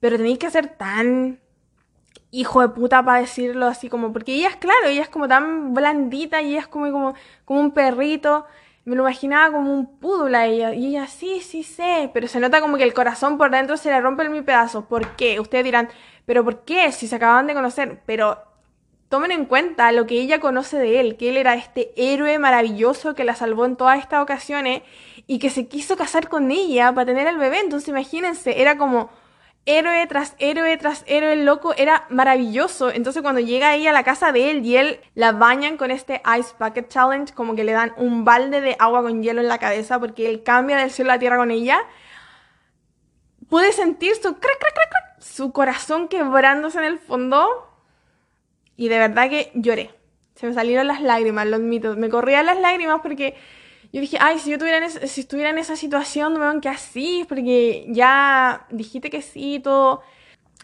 Pero tenéis que ser tan hijo de puta para decirlo así como, porque ella es claro, ella es como tan blandita y ella es como, como, como un perrito. Me lo imaginaba como un púdula ella. Y ella, sí, sí sé. Pero se nota como que el corazón por dentro se le rompe en mil pedazos. ¿Por qué? Ustedes dirán, ¿pero por qué? Si se acaban de conocer. Pero tomen en cuenta lo que ella conoce de él, que él era este héroe maravilloso que la salvó en todas estas ocasiones y que se quiso casar con ella para tener al bebé. Entonces imagínense, era como héroe tras héroe tras héroe loco, era maravilloso. Entonces cuando llega ella a la casa de él y él la bañan con este Ice Bucket Challenge, como que le dan un balde de agua con hielo en la cabeza porque él cambia del cielo a la tierra con ella, pude sentir su, crack, crack, crack, su corazón quebrándose en el fondo y de verdad que lloré. Se me salieron las lágrimas, lo admito. Me corrían las lágrimas porque yo dije, ay, si yo tuviera si estuviera en esa situación, van que así, porque ya dijiste que sí, todo.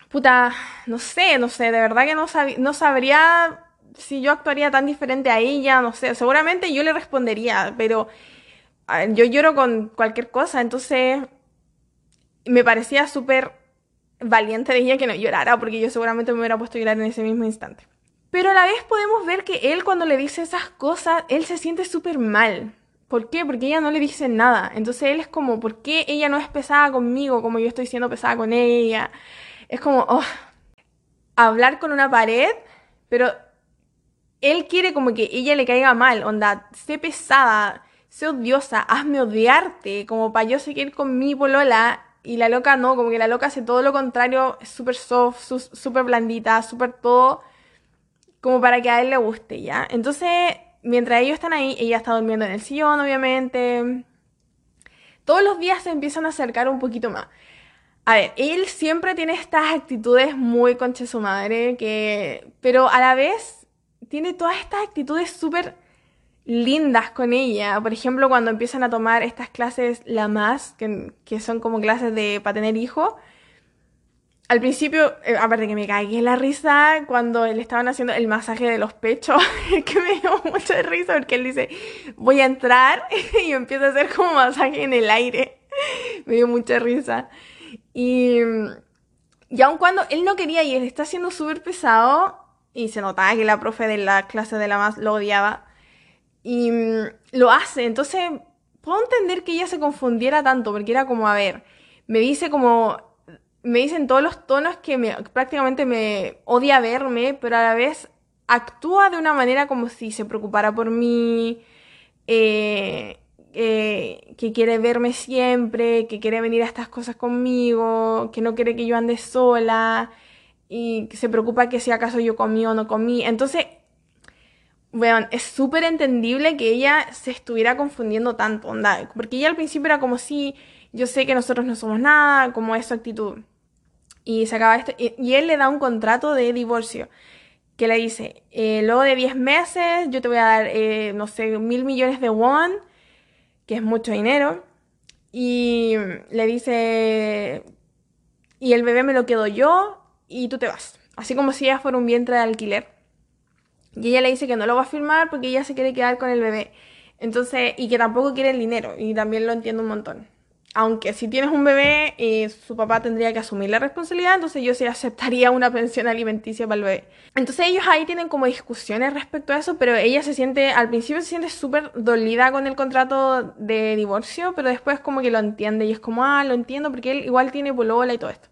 Puta, no sé, no sé, de verdad que no, no sabría si yo actuaría tan diferente a ella, no sé. Seguramente yo le respondería, pero yo lloro con cualquier cosa, entonces me parecía súper valiente de ella que no llorara, porque yo seguramente me hubiera puesto a llorar en ese mismo instante. Pero a la vez podemos ver que él cuando le dice esas cosas, él se siente súper mal. ¿Por qué? Porque ella no le dice nada. Entonces él es como, ¿por qué ella no es pesada conmigo como yo estoy siendo pesada con ella? Es como, oh, hablar con una pared, pero él quiere como que ella le caiga mal, onda, sé pesada, sé odiosa, hazme odiarte, como para yo seguir con mi polola. Y la loca no, como que la loca hace todo lo contrario, es súper soft, súper blandita, súper todo como para que a él le guste, ¿ya? Entonces, mientras ellos están ahí, ella está durmiendo en el sillón, obviamente. Todos los días se empiezan a acercar un poquito más. A ver, él siempre tiene estas actitudes muy concha su madre, que... Pero a la vez tiene todas estas actitudes súper lindas con ella. Por ejemplo, cuando empiezan a tomar estas clases la más, que, que son como clases de para tener hijos al principio, eh, aparte que me cagué la risa cuando le estaban haciendo el masaje de los pechos, que me dio mucha risa porque él dice, voy a entrar y empieza a hacer como masaje en el aire. me dio mucha risa. Y, y aun cuando él no quería y él está siendo súper pesado, y se notaba que la profe de la clase de la más lo odiaba, y mm, lo hace, entonces puedo entender que ella se confundiera tanto, porque era como, a ver, me dice como, me dicen todos los tonos que me, prácticamente me odia verme, pero a la vez actúa de una manera como si se preocupara por mí, eh, eh, que quiere verme siempre, que quiere venir a estas cosas conmigo, que no quiere que yo ande sola y se preocupa que si acaso yo comí o no comí. Entonces, bueno, es súper entendible que ella se estuviera confundiendo tanto, onda, porque ella al principio era como si yo sé que nosotros no somos nada, como es su actitud. Y se acaba esto, y, él le da un contrato de divorcio que le dice, eh, luego de 10 meses yo te voy a dar, eh, no sé, mil millones de won, que es mucho dinero, y le dice, y el bebé me lo quedo yo y tú te vas. Así como si ella fuera un vientre de alquiler. Y ella le dice que no lo va a firmar porque ella se quiere quedar con el bebé. Entonces, y que tampoco quiere el dinero. Y también lo entiendo un montón. Aunque si tienes un bebé, y su papá tendría que asumir la responsabilidad, entonces yo sí aceptaría una pensión alimenticia para el bebé. Entonces ellos ahí tienen como discusiones respecto a eso, pero ella se siente, al principio se siente súper dolida con el contrato de divorcio, pero después como que lo entiende y es como, ah, lo entiendo porque él igual tiene polola y todo esto.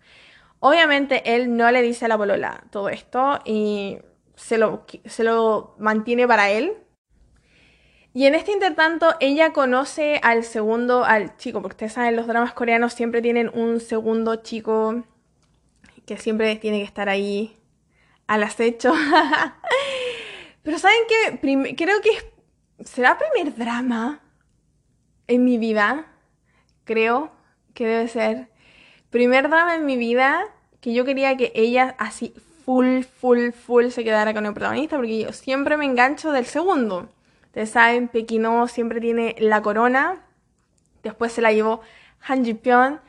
Obviamente él no le dice a la polola todo esto y se lo, se lo mantiene para él. Y en este intertanto, ella conoce al segundo, al chico, porque ustedes saben, los dramas coreanos siempre tienen un segundo chico que siempre tiene que estar ahí al acecho. Pero ¿saben qué? Creo que será primer drama en mi vida. Creo que debe ser. Primer drama en mi vida que yo quería que ella así full, full, full se quedara con el protagonista, porque yo siempre me engancho del segundo. Ustedes saben, Pekino siempre tiene la corona, después se la llevó Han Ji Pyong,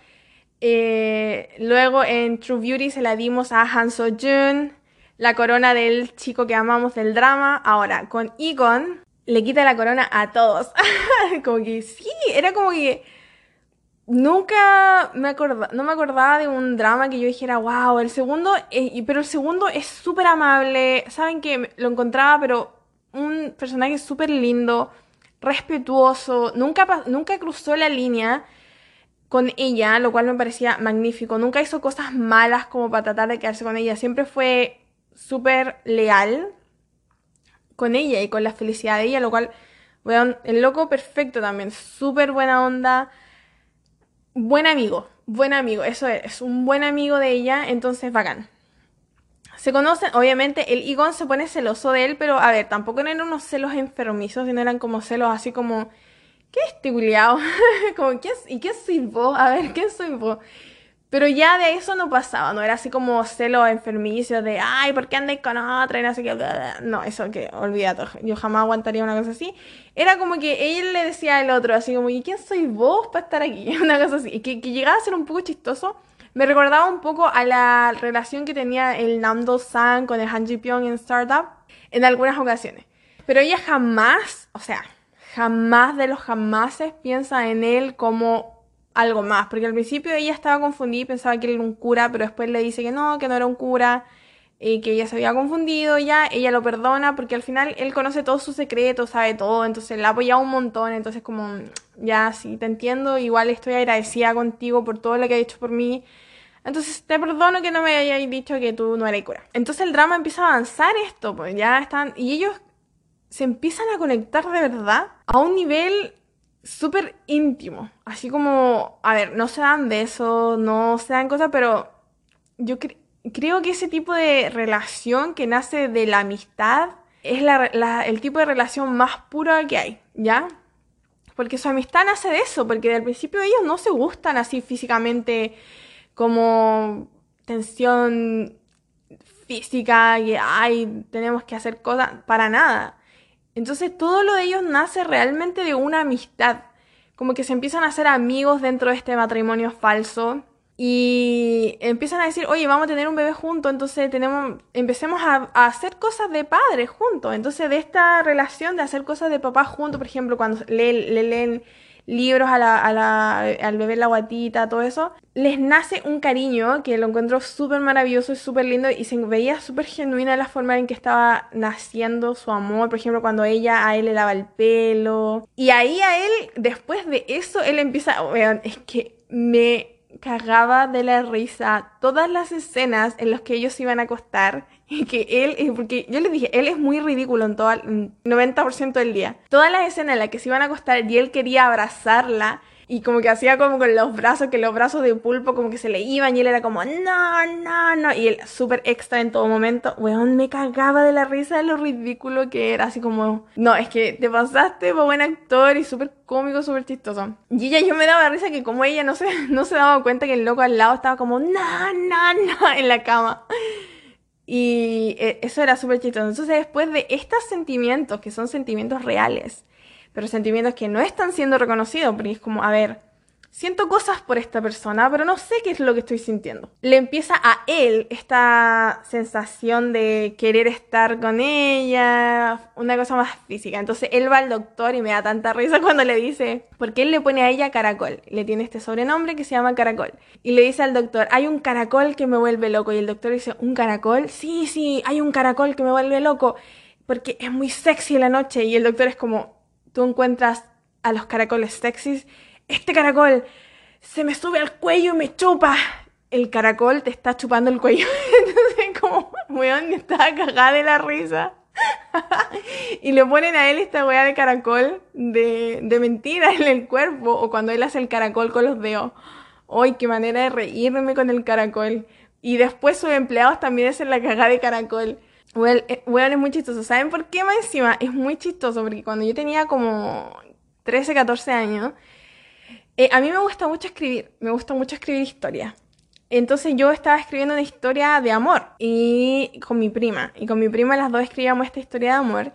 eh, luego en True Beauty se la dimos a Han So Jun, la corona del chico que amamos del drama. Ahora, con Egon le quita la corona a todos. como que sí, era como que nunca me acordaba, no me acordaba de un drama que yo dijera, wow, el segundo, pero el segundo es súper amable, saben que lo encontraba, pero un personaje súper lindo, respetuoso, nunca, nunca cruzó la línea con ella, lo cual me parecía magnífico, nunca hizo cosas malas como para tratar de quedarse con ella, siempre fue súper leal con ella y con la felicidad de ella, lo cual, bueno, el loco perfecto también, súper buena onda. Buen amigo, buen amigo, eso es, un buen amigo de ella, entonces bacán. Se conocen, obviamente el Igon se pone celoso de él, pero a ver, tampoco eran unos celos enfermizos, sino eran como celos así como, ¿qué es este como, ¿qué es, ¿y qué soy vos? A ver, ¿qué soy vos? Pero ya de eso no pasaba, no era así como celo enfermizo de, ay, ¿por qué andáis con otra? Y no sé qué, no, eso que, olvídate, yo jamás aguantaría una cosa así. Era como que él le decía al otro, así como, ¿y quién soy vos para estar aquí? Una cosa así, que, que llegaba a ser un poco chistoso. Me recordaba un poco a la relación que tenía el Namdo San con el Han Ji Pyong en Startup en algunas ocasiones. Pero ella jamás, o sea, jamás de los jamases piensa en él como algo más, porque al principio ella estaba confundida y pensaba que era un cura, pero después le dice que no, que no era un cura, y que ella se había confundido, ya, ella lo perdona, porque al final él conoce todos sus secretos, sabe todo, entonces la apoya un montón, entonces como, ya, sí, te entiendo, igual estoy agradecida contigo por todo lo que has hecho por mí, entonces te perdono que no me hayáis dicho que tú no eras cura. Entonces el drama empieza a avanzar esto, pues ya están, y ellos se empiezan a conectar de verdad a un nivel súper íntimo. Así como, a ver, no se dan besos, no se dan cosas, pero yo creo que ese tipo de relación que nace de la amistad es el tipo de relación más pura que hay, ¿ya? Porque su amistad nace de eso, porque al principio ellos no se gustan así físicamente como tensión física, y ay, tenemos que hacer cosas, para nada. Entonces todo lo de ellos nace realmente de una amistad. Como que se empiezan a hacer amigos dentro de este matrimonio falso. Y empiezan a decir, oye, vamos a tener un bebé juntos, entonces tenemos, empecemos a, hacer cosas de padres juntos. Entonces, de esta relación de hacer cosas de papá juntos, por ejemplo, cuando le, le leen libros a la, a la, al bebé la guatita, todo eso, les nace un cariño que lo encuentro súper maravilloso y súper lindo y se veía súper genuina la forma en que estaba naciendo su amor, por ejemplo, cuando ella a él le lava el pelo. Y ahí a él, después de eso, él empieza, vean, es que me cagaba de la risa todas las escenas en las que ellos iban a acostar y que él, porque yo les dije, él es muy ridículo en todo el 90% del día. Todas las escenas en las que se iban a acostar y él quería abrazarla y como que hacía como con los brazos, que los brazos de pulpo como que se le iban y él era como, no, no, no. Y él súper extra en todo momento. Weón, me cagaba de la risa de lo ridículo que era. Así como, no, es que te pasaste por buen actor y súper cómico, súper chistoso. Y ella, yo me daba risa que como ella no se, no se daba cuenta que el loco al lado estaba como, no, no, no, en la cama. Y eh, eso era súper chistoso. Entonces después de estos sentimientos, que son sentimientos reales, pero sentimientos que no están siendo reconocidos, porque es como, a ver, siento cosas por esta persona, pero no sé qué es lo que estoy sintiendo. Le empieza a él esta sensación de querer estar con ella, una cosa más física. Entonces él va al doctor y me da tanta risa cuando le dice, porque él le pone a ella caracol, le tiene este sobrenombre que se llama caracol. Y le dice al doctor, hay un caracol que me vuelve loco. Y el doctor dice, ¿un caracol? Sí, sí, hay un caracol que me vuelve loco. Porque es muy sexy la noche. Y el doctor es como, tú encuentras a los caracoles sexys, este caracol se me sube al cuello y me chupa. El caracol te está chupando el cuello. Entonces, como, weón, estaba cagada de la risa. y le ponen a él esta weá de caracol de, de mentira en el cuerpo. O cuando él hace el caracol con los dedos. ¡Ay, qué manera de reírme con el caracol! Y después sus empleados también hacen la cagada de caracol. Bueno, eh, es muy chistoso. ¿Saben por qué más encima? Es muy chistoso porque cuando yo tenía como 13, 14 años, eh, a mí me gusta mucho escribir, me gusta mucho escribir historias. Entonces yo estaba escribiendo una historia de amor y con mi prima. Y con mi prima las dos escribíamos esta historia de amor.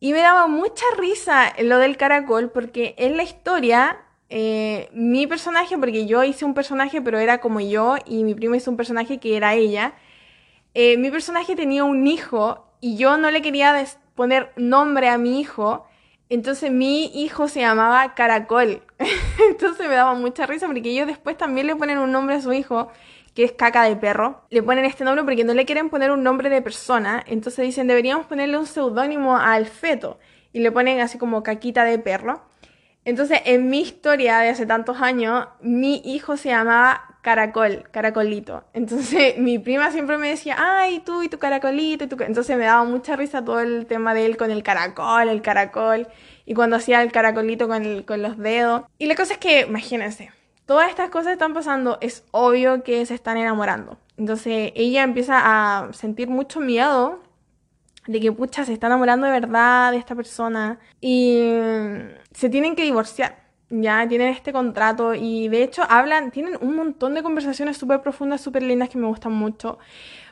Y me daba mucha risa lo del caracol porque en la historia eh, mi personaje, porque yo hice un personaje pero era como yo y mi prima hizo un personaje que era ella. Eh, mi personaje tenía un hijo y yo no le quería poner nombre a mi hijo, entonces mi hijo se llamaba Caracol. entonces me daba mucha risa porque ellos después también le ponen un nombre a su hijo que es caca de perro. Le ponen este nombre porque no le quieren poner un nombre de persona, entonces dicen deberíamos ponerle un seudónimo al feto y le ponen así como caquita de perro. Entonces, en mi historia de hace tantos años, mi hijo se llamaba caracol, caracolito. Entonces mi prima siempre me decía, ay, tú y tu caracolito. Tu... Entonces me daba mucha risa todo el tema de él con el caracol, el caracol. Y cuando hacía el caracolito con, con los dedos. Y la cosa es que, imagínense, todas estas cosas están pasando, es obvio que se están enamorando. Entonces ella empieza a sentir mucho miedo de que, pucha, se está enamorando de verdad de esta persona. Y se tienen que divorciar ya tienen este contrato y de hecho hablan, tienen un montón de conversaciones súper profundas, súper lindas que me gustan mucho.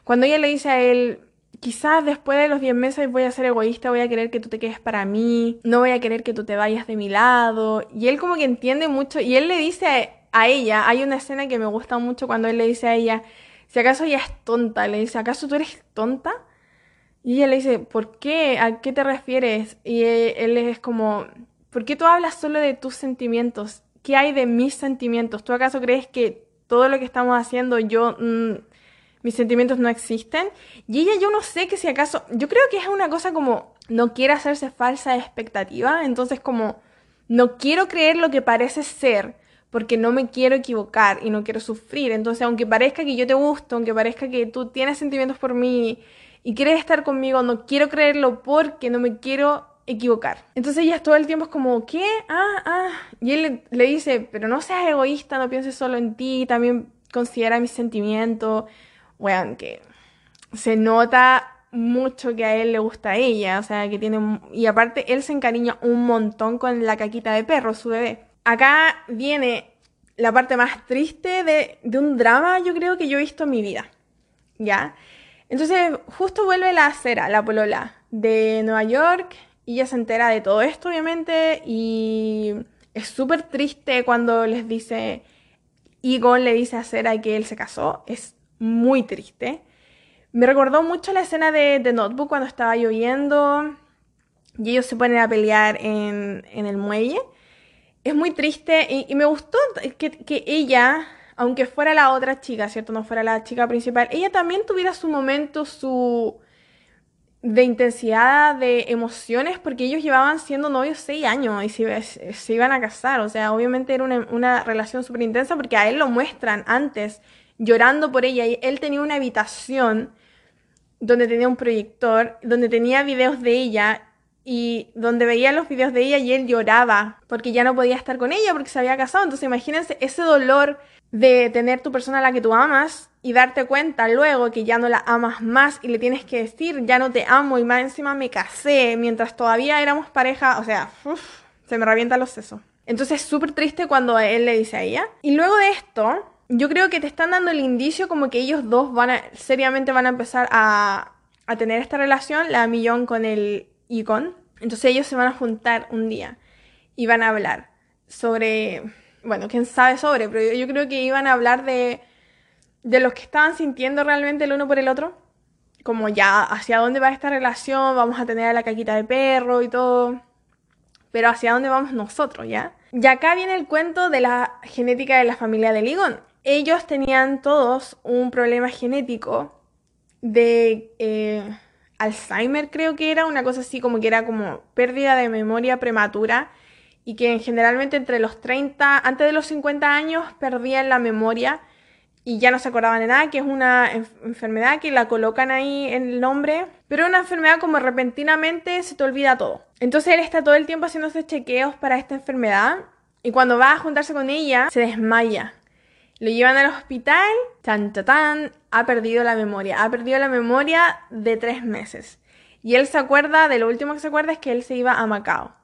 Cuando ella le dice a él, quizás después de los 10 meses voy a ser egoísta, voy a querer que tú te quedes para mí, no voy a querer que tú te vayas de mi lado. Y él como que entiende mucho y él le dice a ella, hay una escena que me gusta mucho cuando él le dice a ella, si acaso ella es tonta, le dice, ¿acaso tú eres tonta? Y ella le dice, ¿por qué? ¿A qué te refieres? Y él es como, ¿Por qué tú hablas solo de tus sentimientos? ¿Qué hay de mis sentimientos? ¿Tú acaso crees que todo lo que estamos haciendo yo... Mm, mis sentimientos no existen? Y ella yo no sé que si acaso... Yo creo que es una cosa como... No quiere hacerse falsa expectativa. Entonces como... No quiero creer lo que parece ser porque no me quiero equivocar y no quiero sufrir. Entonces, aunque parezca que yo te gusto, aunque parezca que tú tienes sentimientos por mí y quieres estar conmigo, no quiero creerlo porque no me quiero equivocar. Entonces ella todo el tiempo es como, ¿qué? Ah, ah. Y él le, dice, pero no seas egoísta, no pienses solo en ti, también considera mis sentimientos. Bueno, que se nota mucho que a él le gusta a ella, o sea, que tiene... Y aparte, él se encariña un montón con la caquita de perro, su bebé. Acá viene la parte más triste de, de un drama, yo creo que yo he visto en mi vida, ¿ya? Entonces, justo vuelve la acera, la polola, de Nueva York, y ella se entera de todo esto, obviamente, y es súper triste cuando les dice, Egon le dice a Sera que él se casó. Es muy triste. Me recordó mucho la escena de Notebook cuando estaba lloviendo y ellos se ponen a pelear en, el muelle. Es muy triste y, me gustó que, que, ella, aunque fuera la otra chica, ¿cierto? No fuera la chica principal, ella también tuviera su momento, su de intensidad de emociones porque ellos llevaban siendo novios seis años y se, iban a casar. O sea, obviamente era una, relación súper intensa porque a él lo muestran antes llorando por ella y él tenía una habitación donde tenía un proyector, donde tenía videos de ella y donde veía los videos de ella y él lloraba porque ya no podía estar con ella porque se había casado. Entonces imagínense ese dolor de tener tu persona a la que tú amas y darte cuenta luego que ya no la amas más y le tienes que decir, ya no te amo y más encima me casé mientras todavía éramos pareja, o sea, se me revientan los sesos. Entonces es súper triste cuando él le dice a ella. Y luego de esto, yo creo que te están dando el indicio como que ellos dos van a, seriamente van a empezar a, a tener esta relación, la Millón con el Icon. Entonces ellos se van a juntar un día y van a hablar sobre, bueno, quién sabe sobre, pero yo creo que iban a hablar de de los que estaban sintiendo realmente el uno por el otro. Como ya hacia dónde va esta relación, vamos a tener a la caquita de perro y todo. Pero hacia dónde vamos nosotros, ¿ya? Y acá viene el cuento de la genética de la familia de Ligón. Ellos tenían todos un problema genético de eh, Alzheimer, creo que era, una cosa así como que era como pérdida de memoria prematura y que generalmente entre los 30, antes de los 50 años perdían la memoria y ya no se acordaban de nada, que es una enfermedad que la colocan ahí en el nombre, pero una enfermedad como repentinamente se te olvida todo. Entonces él está todo el tiempo haciéndose chequeos para esta enfermedad y cuando va a juntarse con ella se desmaya. Lo llevan al hospital, tan, tan, ha perdido la memoria, ha perdido la memoria de tres meses. Y él se acuerda, de lo último que se acuerda es que él se iba a Macao.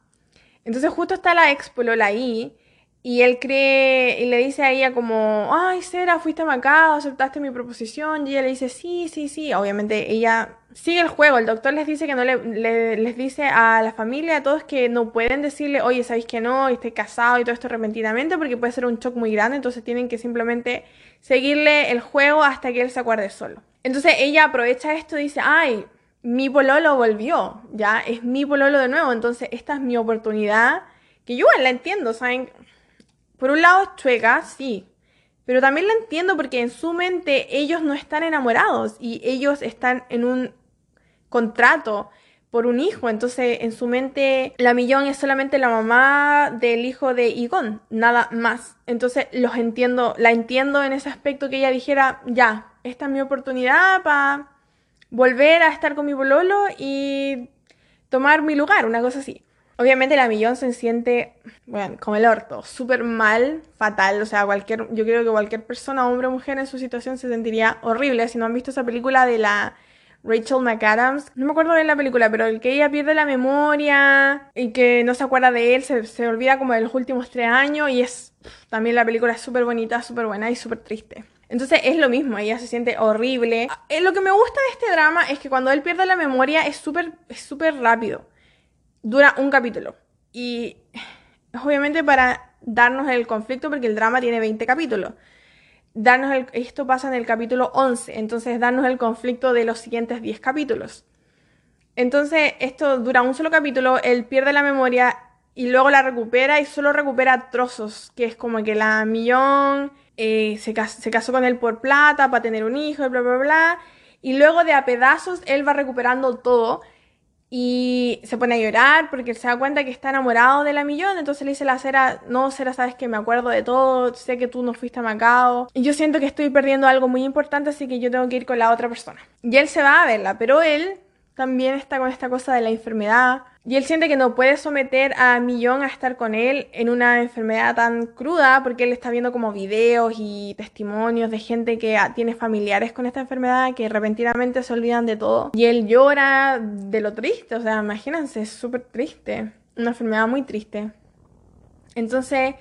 Entonces justo está la expolola ahí y él cree y le dice a ella como, ay, Sera, fuiste a Macao, aceptaste mi proposición. Y ella le dice, sí, sí, sí. Obviamente ella sigue el juego. El doctor les dice que no le, les dice a la familia, a todos que no pueden decirle, oye, ¿sabéis que no? Y estoy casado y todo esto repentinamente porque puede ser un shock muy grande. Entonces tienen que simplemente seguirle el juego hasta que él se acuerde solo. Entonces ella aprovecha esto y dice, ay, mi pololo volvió, ya es mi pololo de nuevo. Entonces esta es mi oportunidad. Que yo la entiendo, ¿saben? Por un lado es chueca, sí, pero también la entiendo porque en su mente ellos no están enamorados y ellos están en un contrato por un hijo. Entonces, en su mente, la Millón es solamente la mamá del hijo de Igon, nada más. Entonces, los entiendo, la entiendo en ese aspecto que ella dijera, ya, esta es mi oportunidad para volver a estar con mi bololo y tomar mi lugar, una cosa así. Obviamente la Millón se siente, bueno, como el orto, súper mal, fatal. O sea, cualquier, yo creo que cualquier persona, hombre o mujer en su situación se sentiría horrible. Si no han visto esa película de la Rachel McAdams, no me acuerdo bien la película, pero el que ella pierde la memoria y que no se acuerda de él, se, se olvida como de los últimos tres años y es, también la película es súper bonita, súper buena y súper triste. Entonces es lo mismo, ella se siente horrible. Eh, lo que me gusta de este drama es que cuando él pierde la memoria es súper es súper rápido dura un capítulo. Y obviamente para darnos el conflicto, porque el drama tiene 20 capítulos. Darnos el, esto pasa en el capítulo 11, entonces darnos el conflicto de los siguientes 10 capítulos. Entonces esto dura un solo capítulo, él pierde la memoria y luego la recupera y solo recupera trozos, que es como que la millón eh, se, se, casó con él por plata para tener un hijo, bla, bla, bla. Y luego de a pedazos él va recuperando todo y se pone a llorar porque se da cuenta que está enamorado de la millón. Entonces le dice la cera, no, cera, sabes que me acuerdo de todo, sé que tú no fuiste a Macao. Y yo siento que estoy perdiendo algo muy importante, así que yo tengo que ir con la otra persona. Y él se va a verla, pero él también está con esta cosa de la enfermedad. Y él siente que no puede someter a Millón a estar con él en una enfermedad tan cruda porque él está viendo como videos y testimonios de gente que tiene familiares con esta enfermedad que repentinamente se olvidan de todo. Y él llora de lo triste, o sea, imagínense, es súper triste. Una enfermedad muy triste. Entonces,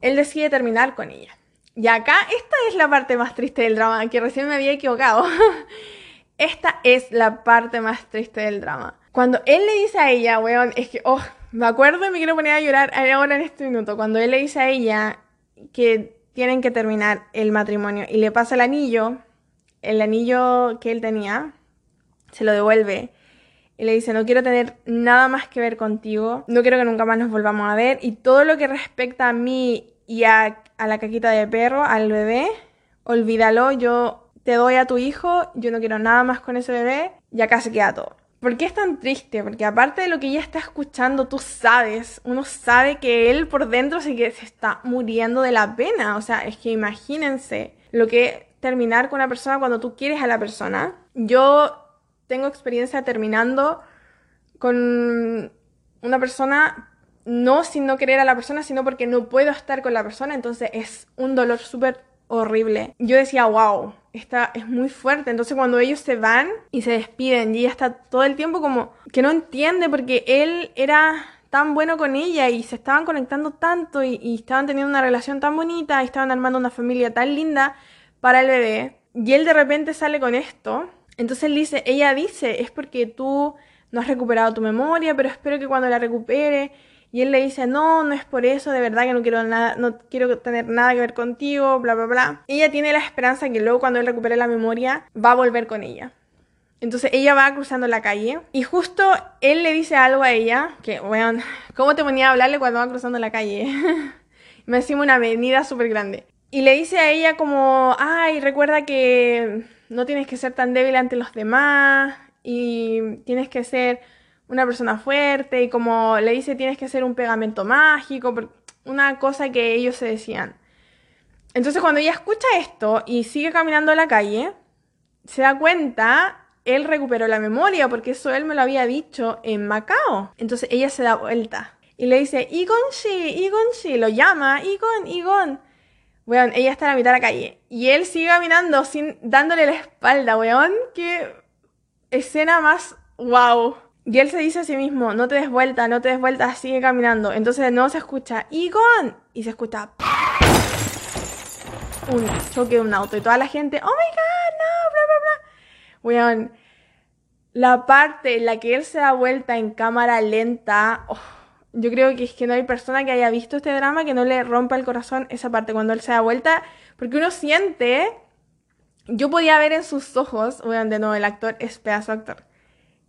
él decide terminar con ella. Y acá, esta es la parte más triste del drama, que recién me había equivocado. Esta es la parte más triste del drama. Cuando él le dice a ella, weón, es que, oh, me acuerdo y me quiero poner a llorar ahora en este minuto. Cuando él le dice a ella que tienen que terminar el matrimonio y le pasa el anillo, el anillo que él tenía, se lo devuelve y le dice, no quiero tener nada más que ver contigo, no quiero que nunca más nos volvamos a ver y todo lo que respecta a mí y a, la caquita de perro, al bebé, olvídalo, yo te doy a tu hijo, yo no quiero nada más con ese bebé y acá se queda todo. ¿Por qué es tan triste? Porque aparte de lo que ella está escuchando, tú sabes, uno sabe que él por dentro se, se está muriendo de la pena. O sea, es que imagínense lo que terminar con una persona cuando tú quieres a la persona. Yo tengo experiencia terminando con una persona, no sin no querer a la persona, sino porque no puedo estar con la persona, entonces es un dolor súper horrible. Yo decía, wow, esta es muy fuerte. Entonces cuando ellos se van y se despiden y ella está todo el tiempo como que no entiende porque él era tan bueno con ella y se estaban conectando tanto y, y estaban teniendo una relación tan bonita y estaban armando una familia tan linda para el bebé. Y él de repente sale con esto entonces él dice, ella dice, es porque tú no has recuperado tu memoria, pero espero que cuando la recupere. Y él le dice, no, no es por eso, de verdad que no quiero nada, no quiero tener nada que ver contigo, bla, bla, bla. Ella tiene la esperanza que luego cuando él recupere la memoria, va a volver con ella. Entonces ella va cruzando la calle y justo él le dice algo a ella, que, bueno, ¿cómo te ponía a hablarle cuando va cruzando la calle? Me decimos una avenida súper grande. Y le dice a ella como, ay, recuerda que no tienes que ser tan débil ante los demás y tienes que ser una persona fuerte y como le dice tienes que ser un pegamento mágico, una cosa que ellos se decían. Entonces cuando ella escucha esto y sigue caminando a la calle, se da cuenta, él recuperó la memoria porque eso él me lo había dicho en Macao. Entonces ella se da vuelta y le dice, Igonshi, Igonshi, lo llama, Igon, Igon. Weón, ella está a la mitad de la calle. Y él sigue caminando sin, dándole la espalda, weón. Qué escena más wow. Y él se dice a sí mismo, no te des vuelta, no te des vuelta, sigue caminando. Entonces no se escucha, Igon. Y se escucha un choque de un auto. Y toda la gente, oh my god, no, bla, bla, bla. Weón, la parte en la que él se da vuelta en cámara lenta, oh, yo creo que es que no hay persona que haya visto este drama que no le rompa el corazón esa parte cuando él se da vuelta, porque uno siente, yo podía ver en sus ojos, bueno, de nuevo el actor es actor,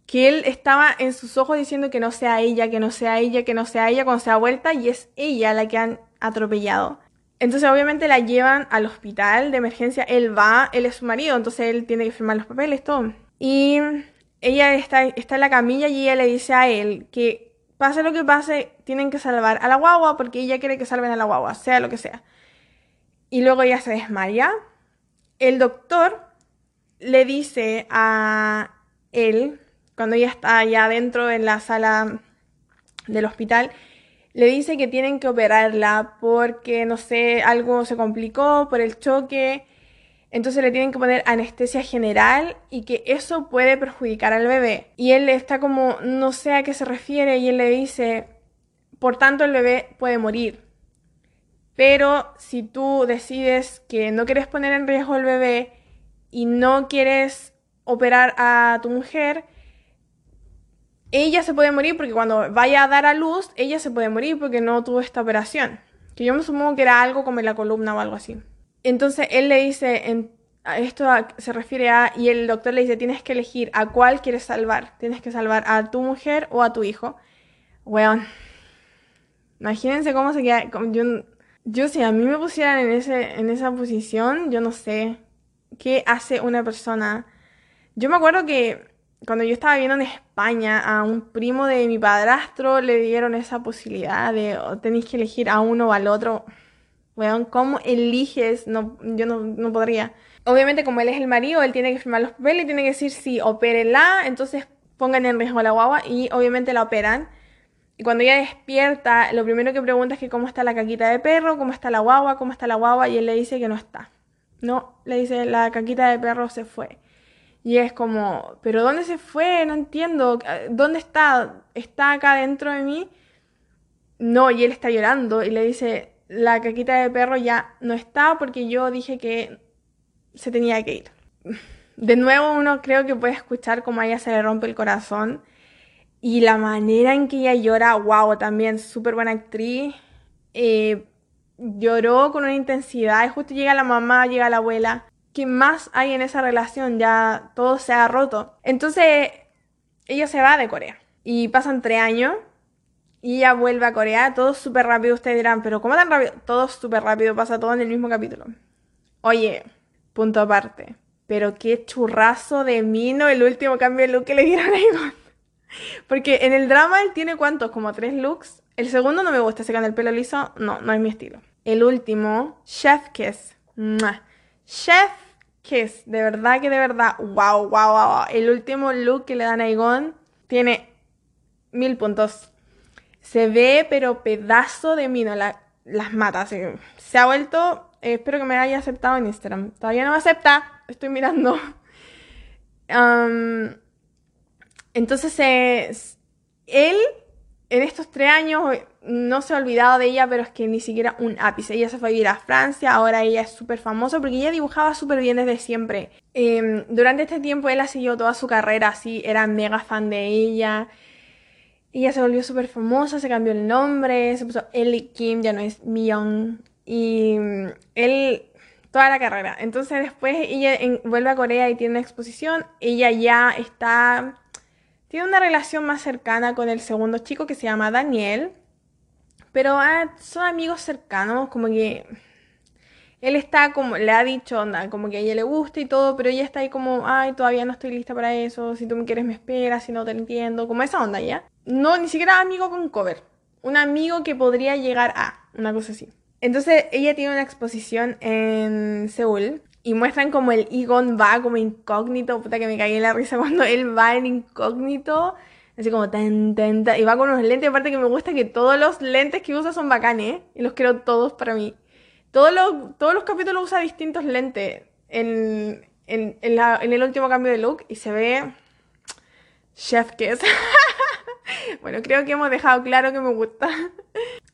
que él estaba en sus ojos diciendo que no sea ella, que no sea ella, que no sea ella cuando se da vuelta y es ella la que han atropellado. Entonces obviamente la llevan al hospital de emergencia, él va, él es su marido, entonces él tiene que firmar los papeles, todo. Y ella está, está en la camilla y ella le dice a él que pase lo que pase, tienen que salvar a la guagua porque ella quiere que salven a la guagua, sea lo que sea. Y luego ella se desmaya. El doctor le dice a él, cuando ella está allá dentro en la sala del hospital, le dice que tienen que operarla porque, no sé, algo se complicó por el choque entonces le tienen que poner anestesia general y que eso puede perjudicar al bebé. Y él está como, no sé a qué se refiere, y él le dice, por tanto el bebé puede morir. Pero si tú decides que no quieres poner en riesgo al bebé y no quieres operar a tu mujer, ella se puede morir porque cuando vaya a dar a luz, ella se puede morir porque no tuvo esta operación. Que yo me supongo que era algo como en la columna o algo así. Entonces él le dice, esto se refiere a, y el doctor le dice, tienes que elegir a cuál quieres salvar. Tienes que salvar a tu mujer o a tu hijo. Weón. Imagínense cómo se queda. Yo, yo si a mí me pusieran en, ese, en esa posición, yo no sé qué hace una persona. Yo me acuerdo que cuando yo estaba viendo en España a un primo de mi padrastro le dieron esa posibilidad de tenéis que elegir a uno o al otro. Weón, ¿cómo eliges? No, yo no, no, podría. Obviamente, como él es el marido, él tiene que firmar los papeles tiene que decir si opérenla, entonces pongan en riesgo a la guagua y obviamente la operan. Y cuando ella despierta, lo primero que pregunta es que cómo está la caquita de perro, cómo está la guagua, cómo está la guagua, y él le dice que no está. No, le dice la caquita de perro se fue. Y es como, ¿pero dónde se fue? No entiendo. ¿Dónde está? ¿Está acá dentro de mí? No, y él está llorando y le dice, la caquita de perro ya no está porque yo dije que se tenía que ir. De nuevo uno creo que puede escuchar cómo a ella se le rompe el corazón y la manera en que ella llora, wow, también súper buena actriz. Eh, lloró con una intensidad y justo llega la mamá, llega la abuela. ¿Qué más hay en esa relación? Ya todo se ha roto. Entonces, ella se va de Corea. Y pasan tres años y ella vuelve a Corea. Todo súper rápido. Ustedes dirán, pero ¿cómo tan rápido? Todo súper rápido. Pasa todo en el mismo capítulo. Oye, punto aparte. Pero qué churrazo de mino el último cambio de look que le dieron a Egon. Porque en el drama él tiene cuántos, como tres looks. El segundo no me gusta, se el pelo liso. No, no es mi estilo. El último, Chef Kiss. Chef De verdad que de verdad. Wow, wow, wow. El último look que le dan a Egon tiene mil puntos. Se ve, pero pedazo de mino. las mata. Se ha vuelto. Eh, espero que me haya aceptado en Instagram. Todavía no me acepta. Estoy mirando. entonces, él en estos tres años no se ha olvidado de ella, pero es que ni siquiera un ápice. Ella se fue a vivir a Francia, ahora ella es súper famosa porque ella dibujaba súper bien desde siempre. Em, durante este tiempo él ha seguido toda su carrera así, era mega fan de ella. Ella se volvió súper famosa, se cambió el nombre, se puso Ellie Kim, ya no es Myung. Y mm, él, toda la carrera. Entonces después ella vuelve a Corea y tiene una exposición. Ella ya está tiene una relación más cercana con el segundo chico que se llama Daniel, pero ah, son amigos cercanos, como que él está como, le ha dicho, onda, como que a ella le gusta y todo, pero ella está ahí como, ay, todavía no estoy lista para eso, si tú me quieres me esperas, si no te entiendo, como esa onda ya. No, ni siquiera amigo con cover, un amigo que podría llegar a, una cosa así. Entonces ella tiene una exposición en Seúl y muestran como el Egon va como incógnito, puta que me caí en la risa cuando él va en incógnito, así como tan, tan, tan, y va con unos lentes, aparte que me gusta que todos los lentes que usa son bacanes, y los quiero todos para mí. Todos los, todos los capítulos usa distintos lentes en, en, en, el último cambio de look y se ve chef kiss. bueno, creo que hemos dejado claro que me gusta.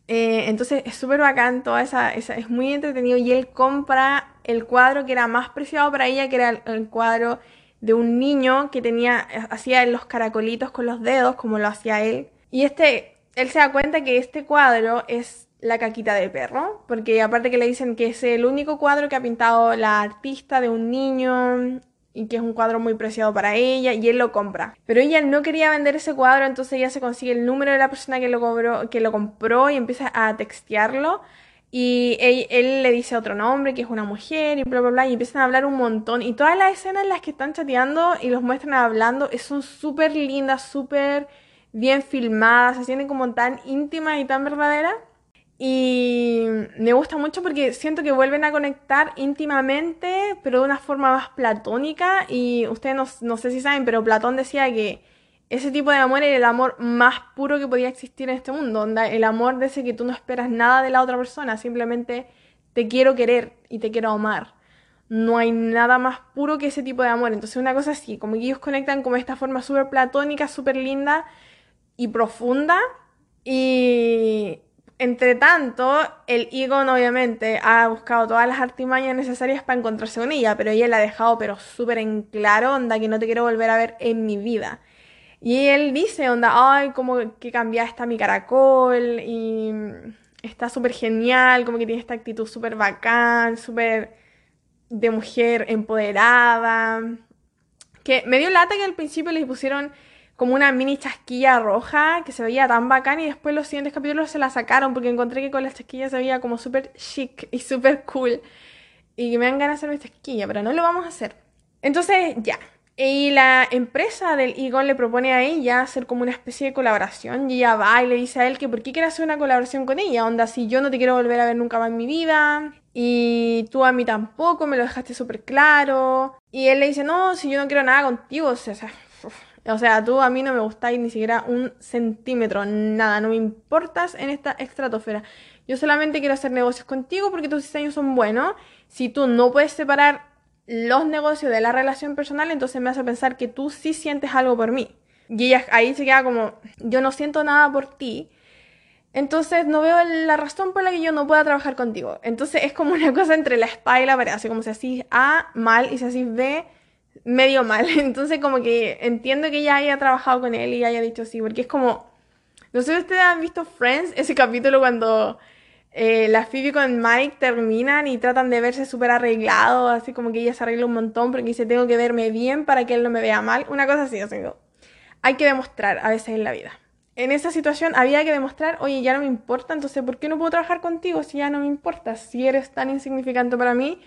Eh, entonces es súper bacán, toda esa, esa, es muy entretenido y él compra el cuadro que era más preciado para ella, que era el, cuadro de un niño que tenía, hacía los caracolitos con los dedos, como lo hacía él. Y este, él se da cuenta que este cuadro es la caquita de perro, porque aparte que le dicen que es el único cuadro que ha pintado la artista de un niño y que es un cuadro muy preciado para ella y él lo compra. Pero ella no quería vender ese cuadro, entonces ella se consigue el número de la persona que lo, cobró, que lo compró y empieza a textearlo. Y él, le dice otro nombre, que es una mujer, y bla, bla, bla, y empiezan a hablar un montón. Y todas las escenas en las que están chateando y los muestran hablando son súper lindas, súper bien filmadas, se sienten como tan íntimas y tan verdaderas. Y me gusta mucho porque siento que vuelven a conectar íntimamente, pero de una forma más platónica. Y ustedes no, no sé si saben, pero Platón decía que ese tipo de amor era el amor más puro que podía existir en este mundo. el amor de ese que tú no esperas nada de la otra persona, simplemente te quiero querer y te quiero amar. No hay nada más puro que ese tipo de amor. Entonces, una cosa así, como que ellos conectan como esta forma súper platónica, súper linda y profunda. Y entre tanto, el Egon obviamente ha buscado todas las artimañas necesarias para encontrarse con ella, pero ella la ha dejado pero súper en claro, onda, que no te quiero volver a ver en mi vida. Y él dice, onda, ay, como que cambiaste mi caracol y está súper genial, como que tiene esta actitud súper bacán, súper de mujer empoderada. Que me dio lata que al principio le pusieron como una mini chasquilla roja que se veía tan bacán y después los siguientes capítulos se la sacaron porque encontré que con la chasquilla se veía como súper chic y súper cool. Y que me dan ganas de hacerme chasquilla, pero no lo vamos a hacer. Entonces, ya, y la empresa del Egon le propone a ella hacer como una especie de colaboración y ella va y le dice a él que por qué quiere hacer una colaboración con ella, onda, si yo no te quiero volver a ver nunca más en mi vida y tú a mí tampoco, me lo dejaste súper claro. Y él le dice, no, si yo no quiero nada contigo, o sea, o sea, tú a mí no me gustáis ni siquiera un centímetro, nada, no me importas en esta estratosfera. Yo solamente quiero hacer negocios contigo porque tus diseños son buenos. Si tú no puedes separar los negocios de la relación personal, entonces me hace pensar que tú sí sientes algo por mí. Y ella ahí se queda como, yo no siento nada por ti. Entonces no veo la razón por la que yo no pueda trabajar contigo. Entonces es como una cosa entre la espada y la pared, así como si así A mal y si así B medio mal. Entonces como que entiendo que ella haya trabajado con él y haya dicho sí, porque es como, no sé si ustedes han visto Friends, ese capítulo cuando eh, la Phoebe con Mike terminan y tratan de verse súper arreglados, así como que ella se arregla un montón porque dice tengo que verme bien para que él no me vea mal, una cosa así, o sea, hay que demostrar a veces en la vida. En esa situación había que demostrar, oye, ya no me importa, entonces ¿por qué no puedo trabajar contigo si ya no me importa? Si eres tan insignificante para mí,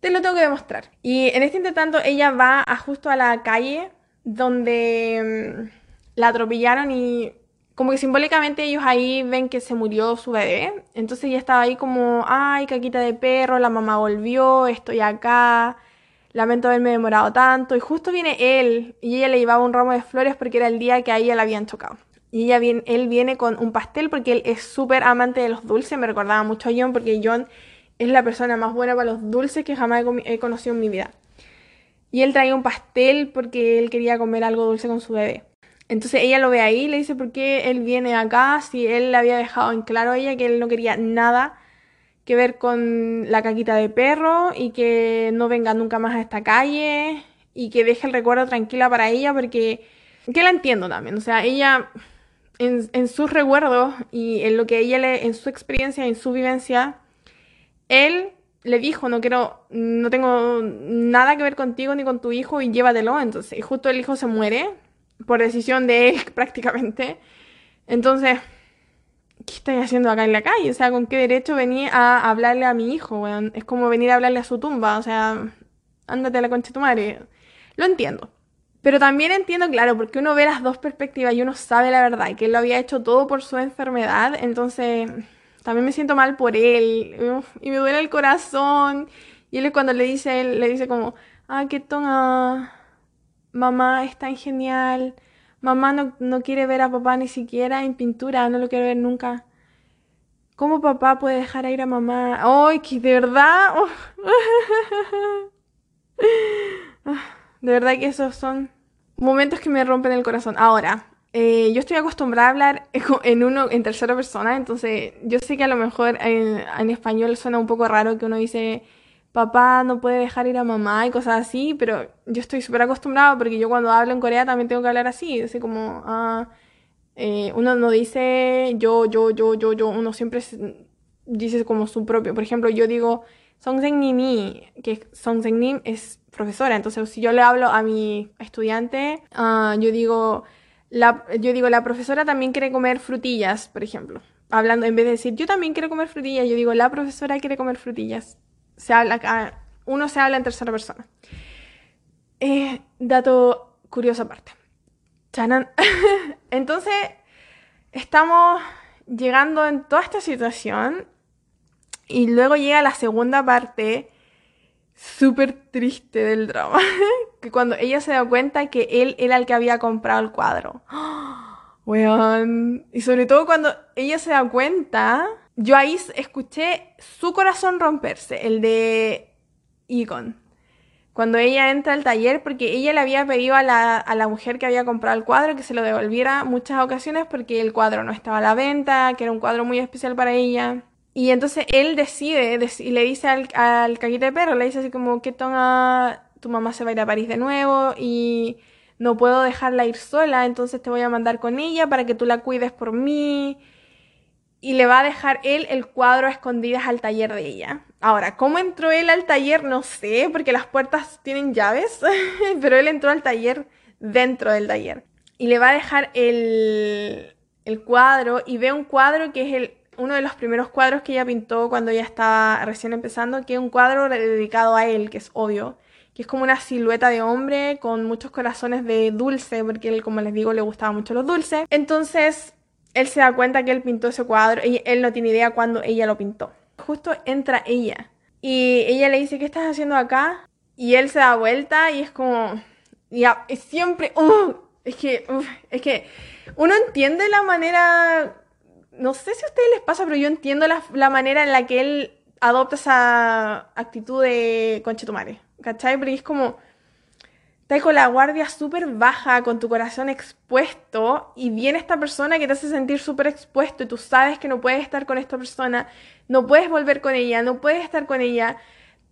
te lo tengo que demostrar. Y en este intertanto ella va a justo a la calle donde mm, la atropellaron y como que simbólicamente ellos ahí ven que se murió su bebé. Entonces ella estaba ahí como, ay, caquita de perro, la mamá volvió, estoy acá, lamento haberme demorado tanto. Y justo viene él y ella le llevaba un ramo de flores porque era el día que a ella la habían chocado. Y ella viene, él viene con un pastel porque él es súper amante de los dulces. Me recordaba mucho a John porque John es la persona más buena para los dulces que jamás he conocido en mi vida. Y él traía un pastel porque él quería comer algo dulce con su bebé. Entonces ella lo ve ahí y le dice por qué él viene acá si él le había dejado en claro a ella que él no quería nada que ver con la caquita de perro y que no venga nunca más a esta calle y que deje el recuerdo tranquila para ella porque que la entiendo también, o sea, ella en, en sus recuerdos y en lo que ella le, en su experiencia, en su vivencia, él le dijo, no quiero, no tengo nada que ver contigo ni con tu hijo y llévatelo, entonces, y justo el hijo se muere por decisión de él prácticamente. Entonces, ¿qué estáis haciendo acá en la calle? O sea, ¿con qué derecho venía a hablarle a mi hijo? Es como venir a hablarle a su tumba, o sea, ándate a la concha de tu madre. Lo entiendo. Pero también entiendo, claro, porque uno ve las dos perspectivas y uno sabe la verdad, que él lo había hecho todo por su enfermedad, entonces también me siento mal por él, y me duele el corazón. Y él cuando le dice, él le dice como, ah, qué tona mamá es tan genial, mamá no, quiere ver a papá ni siquiera en pintura, no lo quiere ver nunca. ¿Cómo papá puede dejar ir a mamá? ¡Ay, que de verdad! De verdad que esos son momentos que me rompen el corazón. Ahora, eh, yo estoy acostumbrada a hablar en uno, en tercera persona, entonces yo sé que a lo mejor en español suena un poco raro que uno dice papá no puede dejar ir a mamá y cosas así, pero yo estoy súper acostumbrada porque yo cuando hablo en Corea también tengo que hablar así, así como, ah, eh, uno no dice yo, yo, yo, yo, yo, uno siempre dice como su propio, por ejemplo, yo digo Songsegnimi, que Songsegnnim es profesora, entonces si yo le hablo a mi estudiante, ah, yo digo, la, yo digo, la profesora también quiere comer frutillas, por ejemplo. Hablando, en vez de decir, yo también quiero comer frutillas, yo digo, la profesora quiere comer frutillas se habla, uno se habla en tercera persona. Eh, dato curioso aparte. Entonces, estamos llegando en toda esta situación y luego llega la segunda parte súper triste del drama. que cuando ella se da cuenta que él era el que había comprado el cuadro. Y sobre todo cuando ella se da cuenta yo ahí escuché su corazón romperse, el de Egon. Cuando ella entra al taller, porque ella le había pedido a la, a la mujer que había comprado el cuadro que se lo devolviera muchas ocasiones porque el cuadro no estaba a la venta, que era un cuadro muy especial para ella. Y entonces él decide y le dice al, al de perro, le dice así como que toma, tu mamá se va a ir a París de nuevo y no puedo dejarla ir sola, entonces te voy a mandar con ella para que tú la cuides por mí y le va a dejar él el cuadro a escondidas al taller de ella. Ahora, ¿cómo entró él al taller? No sé, porque las puertas tienen llaves, pero él entró al taller dentro del taller. Y le va a dejar el, el cuadro y ve un cuadro que es el, uno de los primeros cuadros que ella pintó cuando ella estaba recién empezando, que es un cuadro dedicado a él, que es obvio, que es como una silueta de hombre con muchos corazones de dulce, porque él, como les digo, le gustaba mucho los dulces. Entonces, él se da cuenta que él pintó ese cuadro y él no tiene idea cuándo ella lo pintó. Justo entra ella y ella le dice, ¿qué estás haciendo acá? Y él se da vuelta y es como, ya, es siempre, uh, es que, es que uno entiende la manera, no sé si a ustedes les pasa, pero yo entiendo la, la manera en la que él adopta esa actitud de conchetumare, ¿cachai? Porque es como, con la guardia súper baja, con tu corazón expuesto, y viene esta persona que te hace sentir súper expuesto, y tú sabes que no puedes estar con esta persona, no puedes volver con ella, no puedes estar con ella,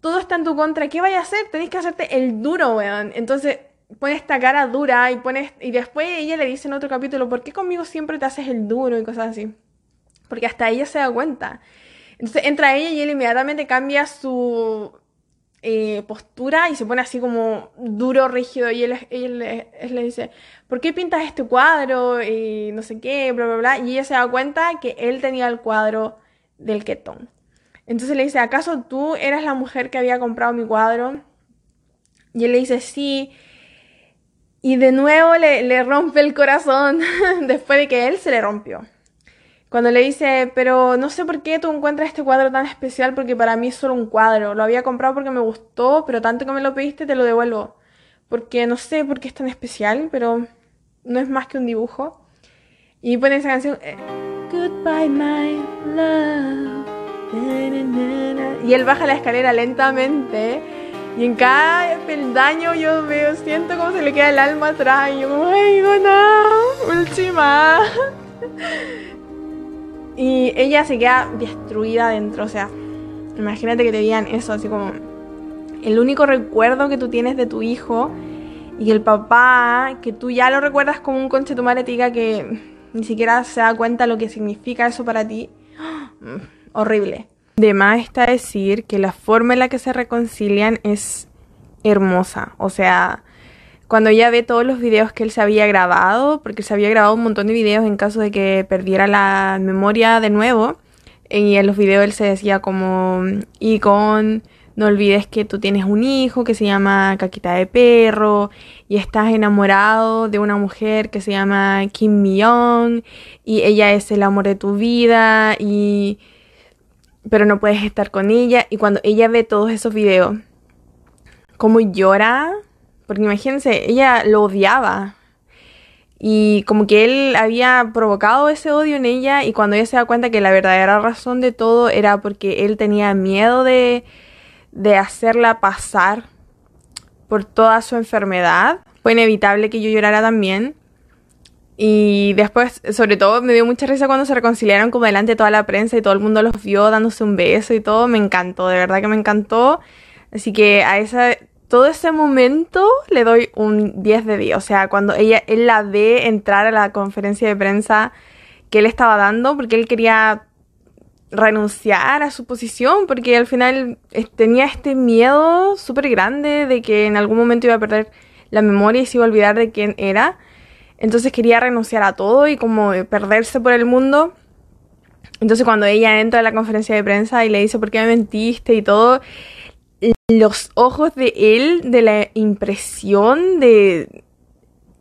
todo está en tu contra, ¿qué vaya a hacer? Tenés que hacerte el duro, weón. Entonces pones esta cara dura y pones y después ella le dice en otro capítulo, ¿por qué conmigo siempre te haces el duro y cosas así? Porque hasta ella se da cuenta. Entonces entra ella y él inmediatamente cambia su eh, postura y se pone así como duro, rígido. Y él, él, le dice, ¿por qué pintas este cuadro? Y no sé qué, bla, bla, bla. Y ella se da cuenta que él tenía el cuadro del ketón. Entonces le dice, ¿acaso tú eras la mujer que había comprado mi cuadro? Y él le dice, sí. Y de nuevo le, le rompe el corazón después de que él se le rompió. Cuando le dice, pero no sé por qué tú encuentras este cuadro tan especial porque para mí es solo un cuadro. Lo había comprado porque me gustó, pero tanto que me lo pediste te lo devuelvo. Porque no sé por qué es tan especial, pero no es más que un dibujo. Y pone esa canción, eh, Goodbye my love. Y él baja la escalera lentamente. Y en cada peldaño yo veo, siento como se le queda el alma atrás. Y yo como, ay, no, última. Y ella se queda destruida dentro, o sea, imagínate que te digan eso, así como el único recuerdo que tú tienes de tu hijo y el papá, que tú ya lo recuerdas como un conche tu madre que ni siquiera se da cuenta lo que significa eso para ti. horrible. De más está decir que la forma en la que se reconcilian es hermosa. O sea, cuando ella ve todos los videos que él se había grabado, porque se había grabado un montón de videos en caso de que perdiera la memoria de nuevo, y en los videos él se decía como, y con, no olvides que tú tienes un hijo que se llama Caquita de Perro, y estás enamorado de una mujer que se llama Kim Myung, y ella es el amor de tu vida, y pero no puedes estar con ella, y cuando ella ve todos esos videos, como llora, porque imagínense, ella lo odiaba. Y como que él había provocado ese odio en ella y cuando ella se da cuenta que la verdadera razón de todo era porque él tenía miedo de, de hacerla pasar por toda su enfermedad, fue inevitable que yo llorara también. Y después, sobre todo, me dio mucha risa cuando se reconciliaron como delante de toda la prensa y todo el mundo los vio dándose un beso y todo. Me encantó, de verdad que me encantó. Así que a esa todo ese momento le doy un 10 de 10. O sea, cuando ella, él la ve entrar a la conferencia de prensa que él estaba dando, porque él quería renunciar a su posición, porque al final tenía este miedo súper grande de que en algún momento iba a perder la memoria y se iba a olvidar de quién era. Entonces quería renunciar a todo y como perderse por el mundo. Entonces cuando ella entra a la conferencia de prensa y le dice por qué me mentiste y todo, los ojos de él, de la impresión, de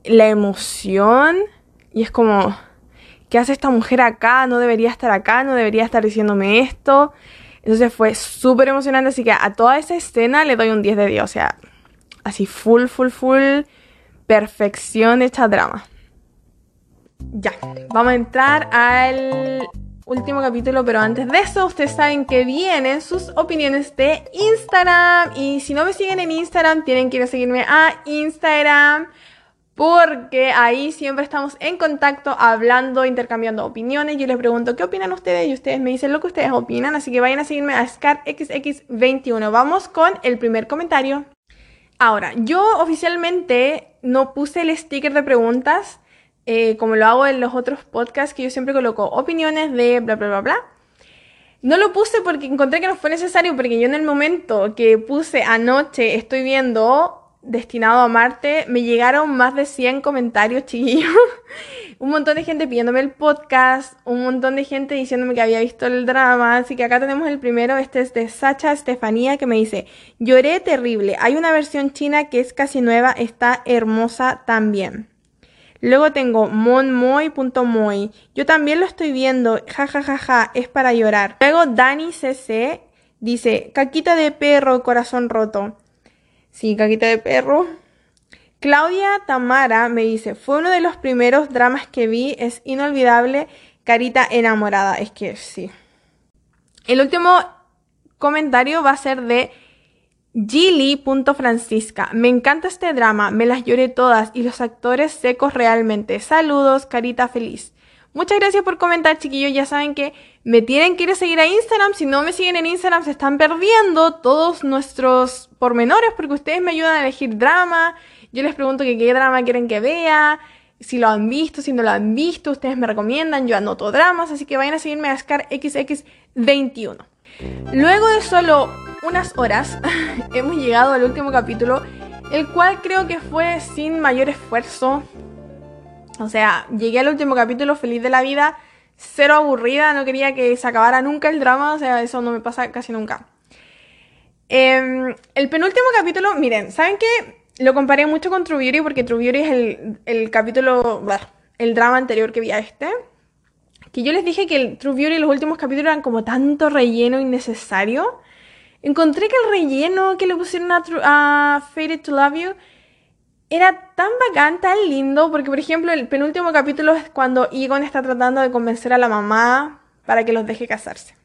la emoción. Y es como, ¿qué hace esta mujer acá? No debería estar acá, no debería estar diciéndome esto. Entonces fue súper emocionante, así que a toda esa escena le doy un 10 de 10. O sea, así full, full, full, perfección de esta drama. Ya, vamos a entrar al último capítulo, pero antes de eso, ustedes saben que vienen sus opiniones de Instagram. Y si no me siguen en Instagram, tienen que ir a seguirme a Instagram. Porque ahí siempre estamos en contacto, hablando, intercambiando opiniones. Yo les pregunto qué opinan ustedes y ustedes me dicen lo que ustedes opinan. Así que vayan a seguirme a ScarXX21. Vamos con el primer comentario. Ahora, yo oficialmente no puse el sticker de preguntas eh, como lo hago en los otros podcasts que yo siempre coloco opiniones de bla, bla, bla, bla. No lo puse porque encontré que no fue necesario, porque yo en el momento que puse anoche estoy viendo Destinado a Marte, me llegaron más de 100 comentarios, chiquillos. un montón de gente pidiéndome el podcast, un montón de gente diciéndome que había visto el drama. Así que acá tenemos el primero, este es de Sacha Estefanía, que me dice, lloré terrible. Hay una versión china que es casi nueva, está hermosa también. Luego tengo monmoy.moy. Yo también lo estoy viendo. Ja, ja, ja, ja. Es para llorar. Luego Dani CC dice, caquita de perro, corazón roto. Sí, caquita de perro. Claudia Tamara me dice, fue uno de los primeros dramas que vi. Es inolvidable. Carita enamorada. Es que sí. El último comentario va a ser de Gili.francisca. Me encanta este drama, me las lloré todas y los actores secos realmente. Saludos, carita feliz. Muchas gracias por comentar, chiquillos. Ya saben que me tienen que ir a seguir a Instagram. Si no me siguen en Instagram, se están perdiendo todos nuestros pormenores porque ustedes me ayudan a elegir drama. Yo les pregunto que qué drama quieren que vea. Si lo han visto, si no lo han visto, ustedes me recomiendan. Yo anoto dramas, así que vayan a seguirme a ScarXX21. Luego de solo unas horas, hemos llegado al último capítulo, el cual creo que fue sin mayor esfuerzo. O sea, llegué al último capítulo feliz de la vida, cero aburrida, no quería que se acabara nunca el drama, o sea, eso no me pasa casi nunca. Em, el penúltimo capítulo, miren, ¿saben qué? Lo comparé mucho con True Beauty porque True Beauty es el, el capítulo, el drama anterior que vi a este. Que yo les dije que el True Beauty los últimos capítulos eran como tanto relleno innecesario. Encontré que el relleno que le pusieron a, a Faded to Love You era tan bacán, tan lindo, porque por ejemplo el penúltimo capítulo es cuando Egon está tratando de convencer a la mamá para que los deje casarse.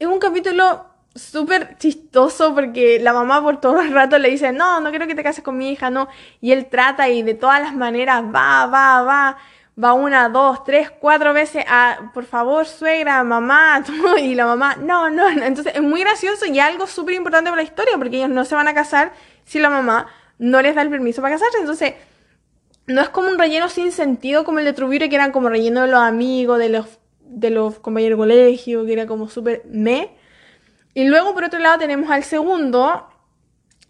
Es un capítulo súper chistoso porque la mamá por todo el rato le dice, no, no quiero que te cases con mi hija, no. Y él trata y de todas las maneras va, va, va va una, dos, tres, cuatro veces a, por favor, suegra, mamá, y la mamá, no, no, no. Entonces es muy gracioso y algo súper importante para la historia, porque ellos no se van a casar si la mamá no les da el permiso para casarse. Entonces, no es como un relleno sin sentido como el de Trubire, que eran como relleno de los amigos, de los, de los compañeros de colegio, que era como súper me. Y luego, por otro lado, tenemos al segundo,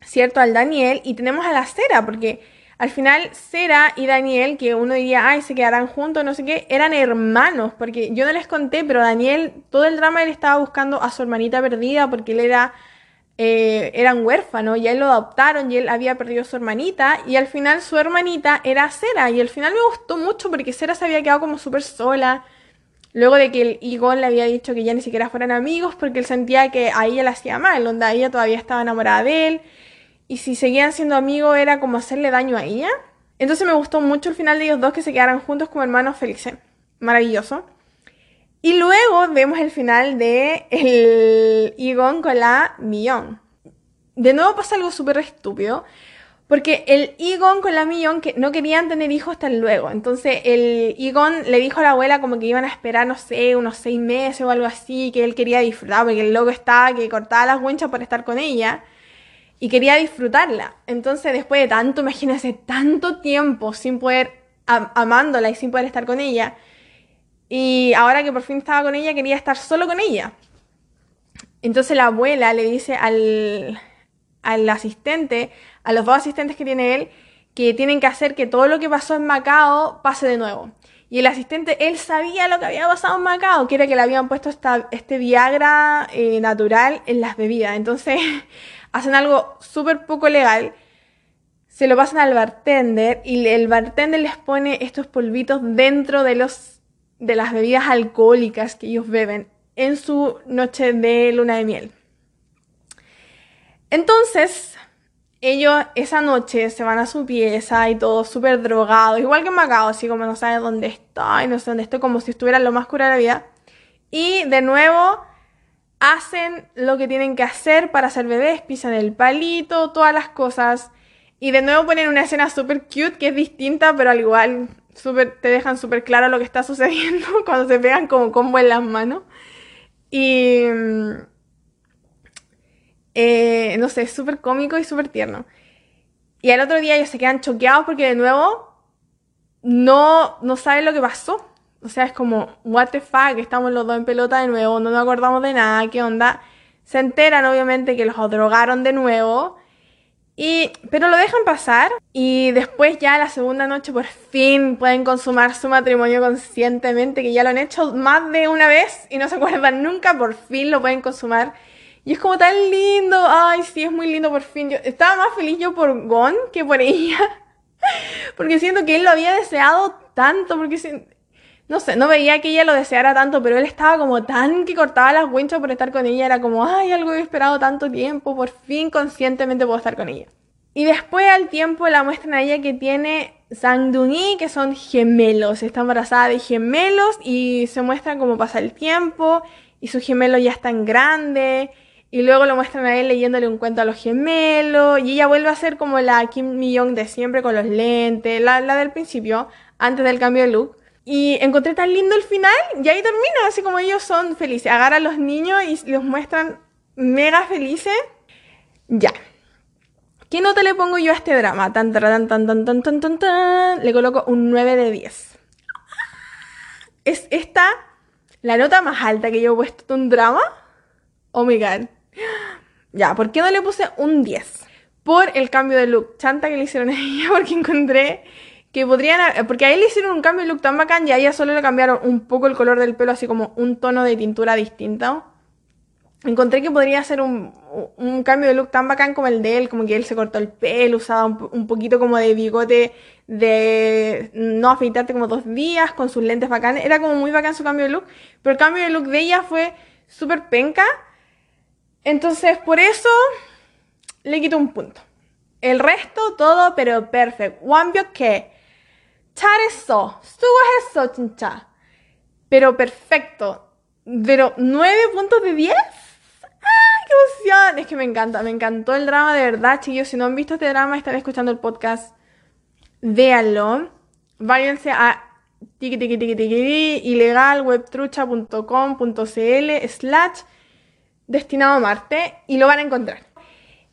¿cierto? Al Daniel, y tenemos a la Cera, porque al final, Sera y Daniel, que uno diría, ay, se quedarán juntos, no sé qué, eran hermanos, porque yo no les conté, pero Daniel, todo el drama él estaba buscando a su hermanita perdida porque él era, eh, eran huérfanos y él lo adoptaron y él había perdido a su hermanita y al final su hermanita era Sera y al final me gustó mucho porque Sera se había quedado como súper sola. Luego de que el Igon le había dicho que ya ni siquiera fueran amigos porque él sentía que a ella le hacía mal, donde ella todavía estaba enamorada de él y si seguían siendo amigos era como hacerle daño a ella. Entonces me gustó mucho el final de ellos dos que se quedaran juntos como hermanos felices. Maravilloso. Y luego vemos el final de el Egon con la Millón. De nuevo pasa algo súper estúpido. Porque el Egon con la Millón que no querían tener hijos hasta luego. Entonces el Egon le dijo a la abuela como que iban a esperar, no sé, unos seis meses o algo así, que él quería disfrutar, porque el loco estaba que cortaba las huenchas por estar con ella y quería disfrutarla. Entonces, después de tanto, imagínense, tanto tiempo sin poder, amándola y sin poder estar con ella, y ahora que por fin estaba con ella, quería estar solo con ella. Entonces la abuela le dice al, al asistente, a los dos asistentes que tiene él, que tienen que hacer que todo lo que pasó en Macao pase de nuevo. Y el asistente, él sabía lo que había pasado en Macao, que era que le habían puesto esta, este Viagra eh, natural en las bebidas. Entonces, hacen algo súper poco legal, se lo pasan al bartender y el bartender les pone estos polvitos dentro de, los, de las bebidas alcohólicas que ellos beben en su noche de luna de miel. Entonces, ellos esa noche se van a su pieza y todo súper drogados, igual que Macao, así como no saben dónde está y no sé dónde estoy, como si estuviera lo más cura de la vida. Y de nuevo hacen lo que tienen que hacer para ser bebés, pisan el palito, todas las cosas. Y de nuevo ponen una escena súper cute que es distinta, pero al igual super, te dejan súper claro lo que está sucediendo cuando se pegan como combo en las manos. Y... Eh, no sé, súper cómico y súper tierno. Y al otro día ellos se quedan choqueados porque de nuevo no, no saben lo que pasó. O sea, es como, what the fuck, estamos los dos en pelota de nuevo, no nos acordamos de nada, ¿qué onda? Se enteran obviamente que los drogaron de nuevo. Y, pero lo dejan pasar y después ya la segunda noche por fin pueden consumar su matrimonio conscientemente, que ya lo han hecho más de una vez y no se acuerdan nunca, por fin lo pueden consumar. Y es como tan lindo, ay sí, es muy lindo por fin. Yo estaba más feliz yo por Gon que por ella, porque siento que él lo había deseado tanto, porque no sé, no veía que ella lo deseara tanto, pero él estaba como tan que cortaba las winchas por estar con ella, era como, ay, algo he esperado tanto tiempo, por fin conscientemente puedo estar con ella. Y después al tiempo la muestran a ella que tiene Sangduni, que son gemelos, está embarazada de gemelos y se muestra cómo pasa el tiempo y su gemelo ya tan grande y luego lo muestran a él leyéndole un cuento a los gemelos y ella vuelve a ser como la Kim Mi-young de siempre con los lentes, la, la del principio, antes del cambio de look. Y encontré tan lindo el final y ahí termina, así como ellos son felices. Agarran a los niños y los muestran mega felices. Ya. ¿Qué nota le pongo yo a este drama? Tan, tan, tan, tan, tan, tan, tan, tan. Le coloco un 9 de 10. Es esta la nota más alta que yo he puesto en un drama. Oh my god. Ya, ¿por qué no le puse un 10? Por el cambio de look chanta que le hicieron a ella, porque encontré que podrían. Porque a él le hicieron un cambio de look tan bacán y a ella solo le cambiaron un poco el color del pelo, así como un tono de tintura distinto. Encontré que podría ser un, un cambio de look tan bacán como el de él, como que él se cortó el pelo, usaba un, poquito como de bigote de no afeitarte como dos días, con sus lentes bacanes. Era como muy bacán su cambio de look, pero el cambio de look de ella fue súper penca. Entonces, por eso le quito un punto. El resto, todo, pero perfecto. que 잘했어. 수고했어, 진짜. Pero perfecto. Pero 9 puntos de 10. ¡Ah, qué emoción! Es que me encanta, me encantó el drama de verdad, chicos. Si no han visto este drama, están escuchando el podcast. Véanlo. Váyanse a tiki tiki tiki tiki ilegalwebtrucha.com.cl slash destinado a Marte y lo van a encontrar.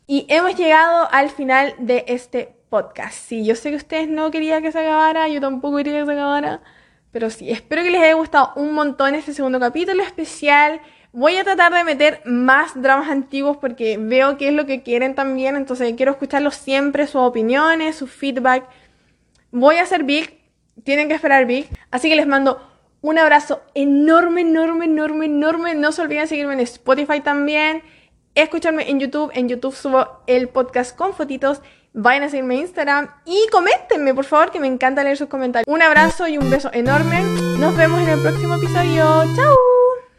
Y hemos llegado al final de este podcast. Sí, yo sé que ustedes no querían que se acabara, yo tampoco quería que se acabara, pero sí, espero que les haya gustado un montón este segundo capítulo especial. Voy a tratar de meter más dramas antiguos porque veo que es lo que quieren también, entonces quiero escucharlos siempre, sus opiniones, su feedback. Voy a hacer big, tienen que esperar big, así que les mando un abrazo enorme, enorme, enorme, enorme. No se olviden seguirme en Spotify también, escucharme en YouTube, en YouTube subo el podcast con fotitos vayan a seguirme en Instagram y coméntenme, por favor, que me encanta leer sus comentarios. Un abrazo y un beso enorme. Nos vemos en el próximo episodio. ¡Chao!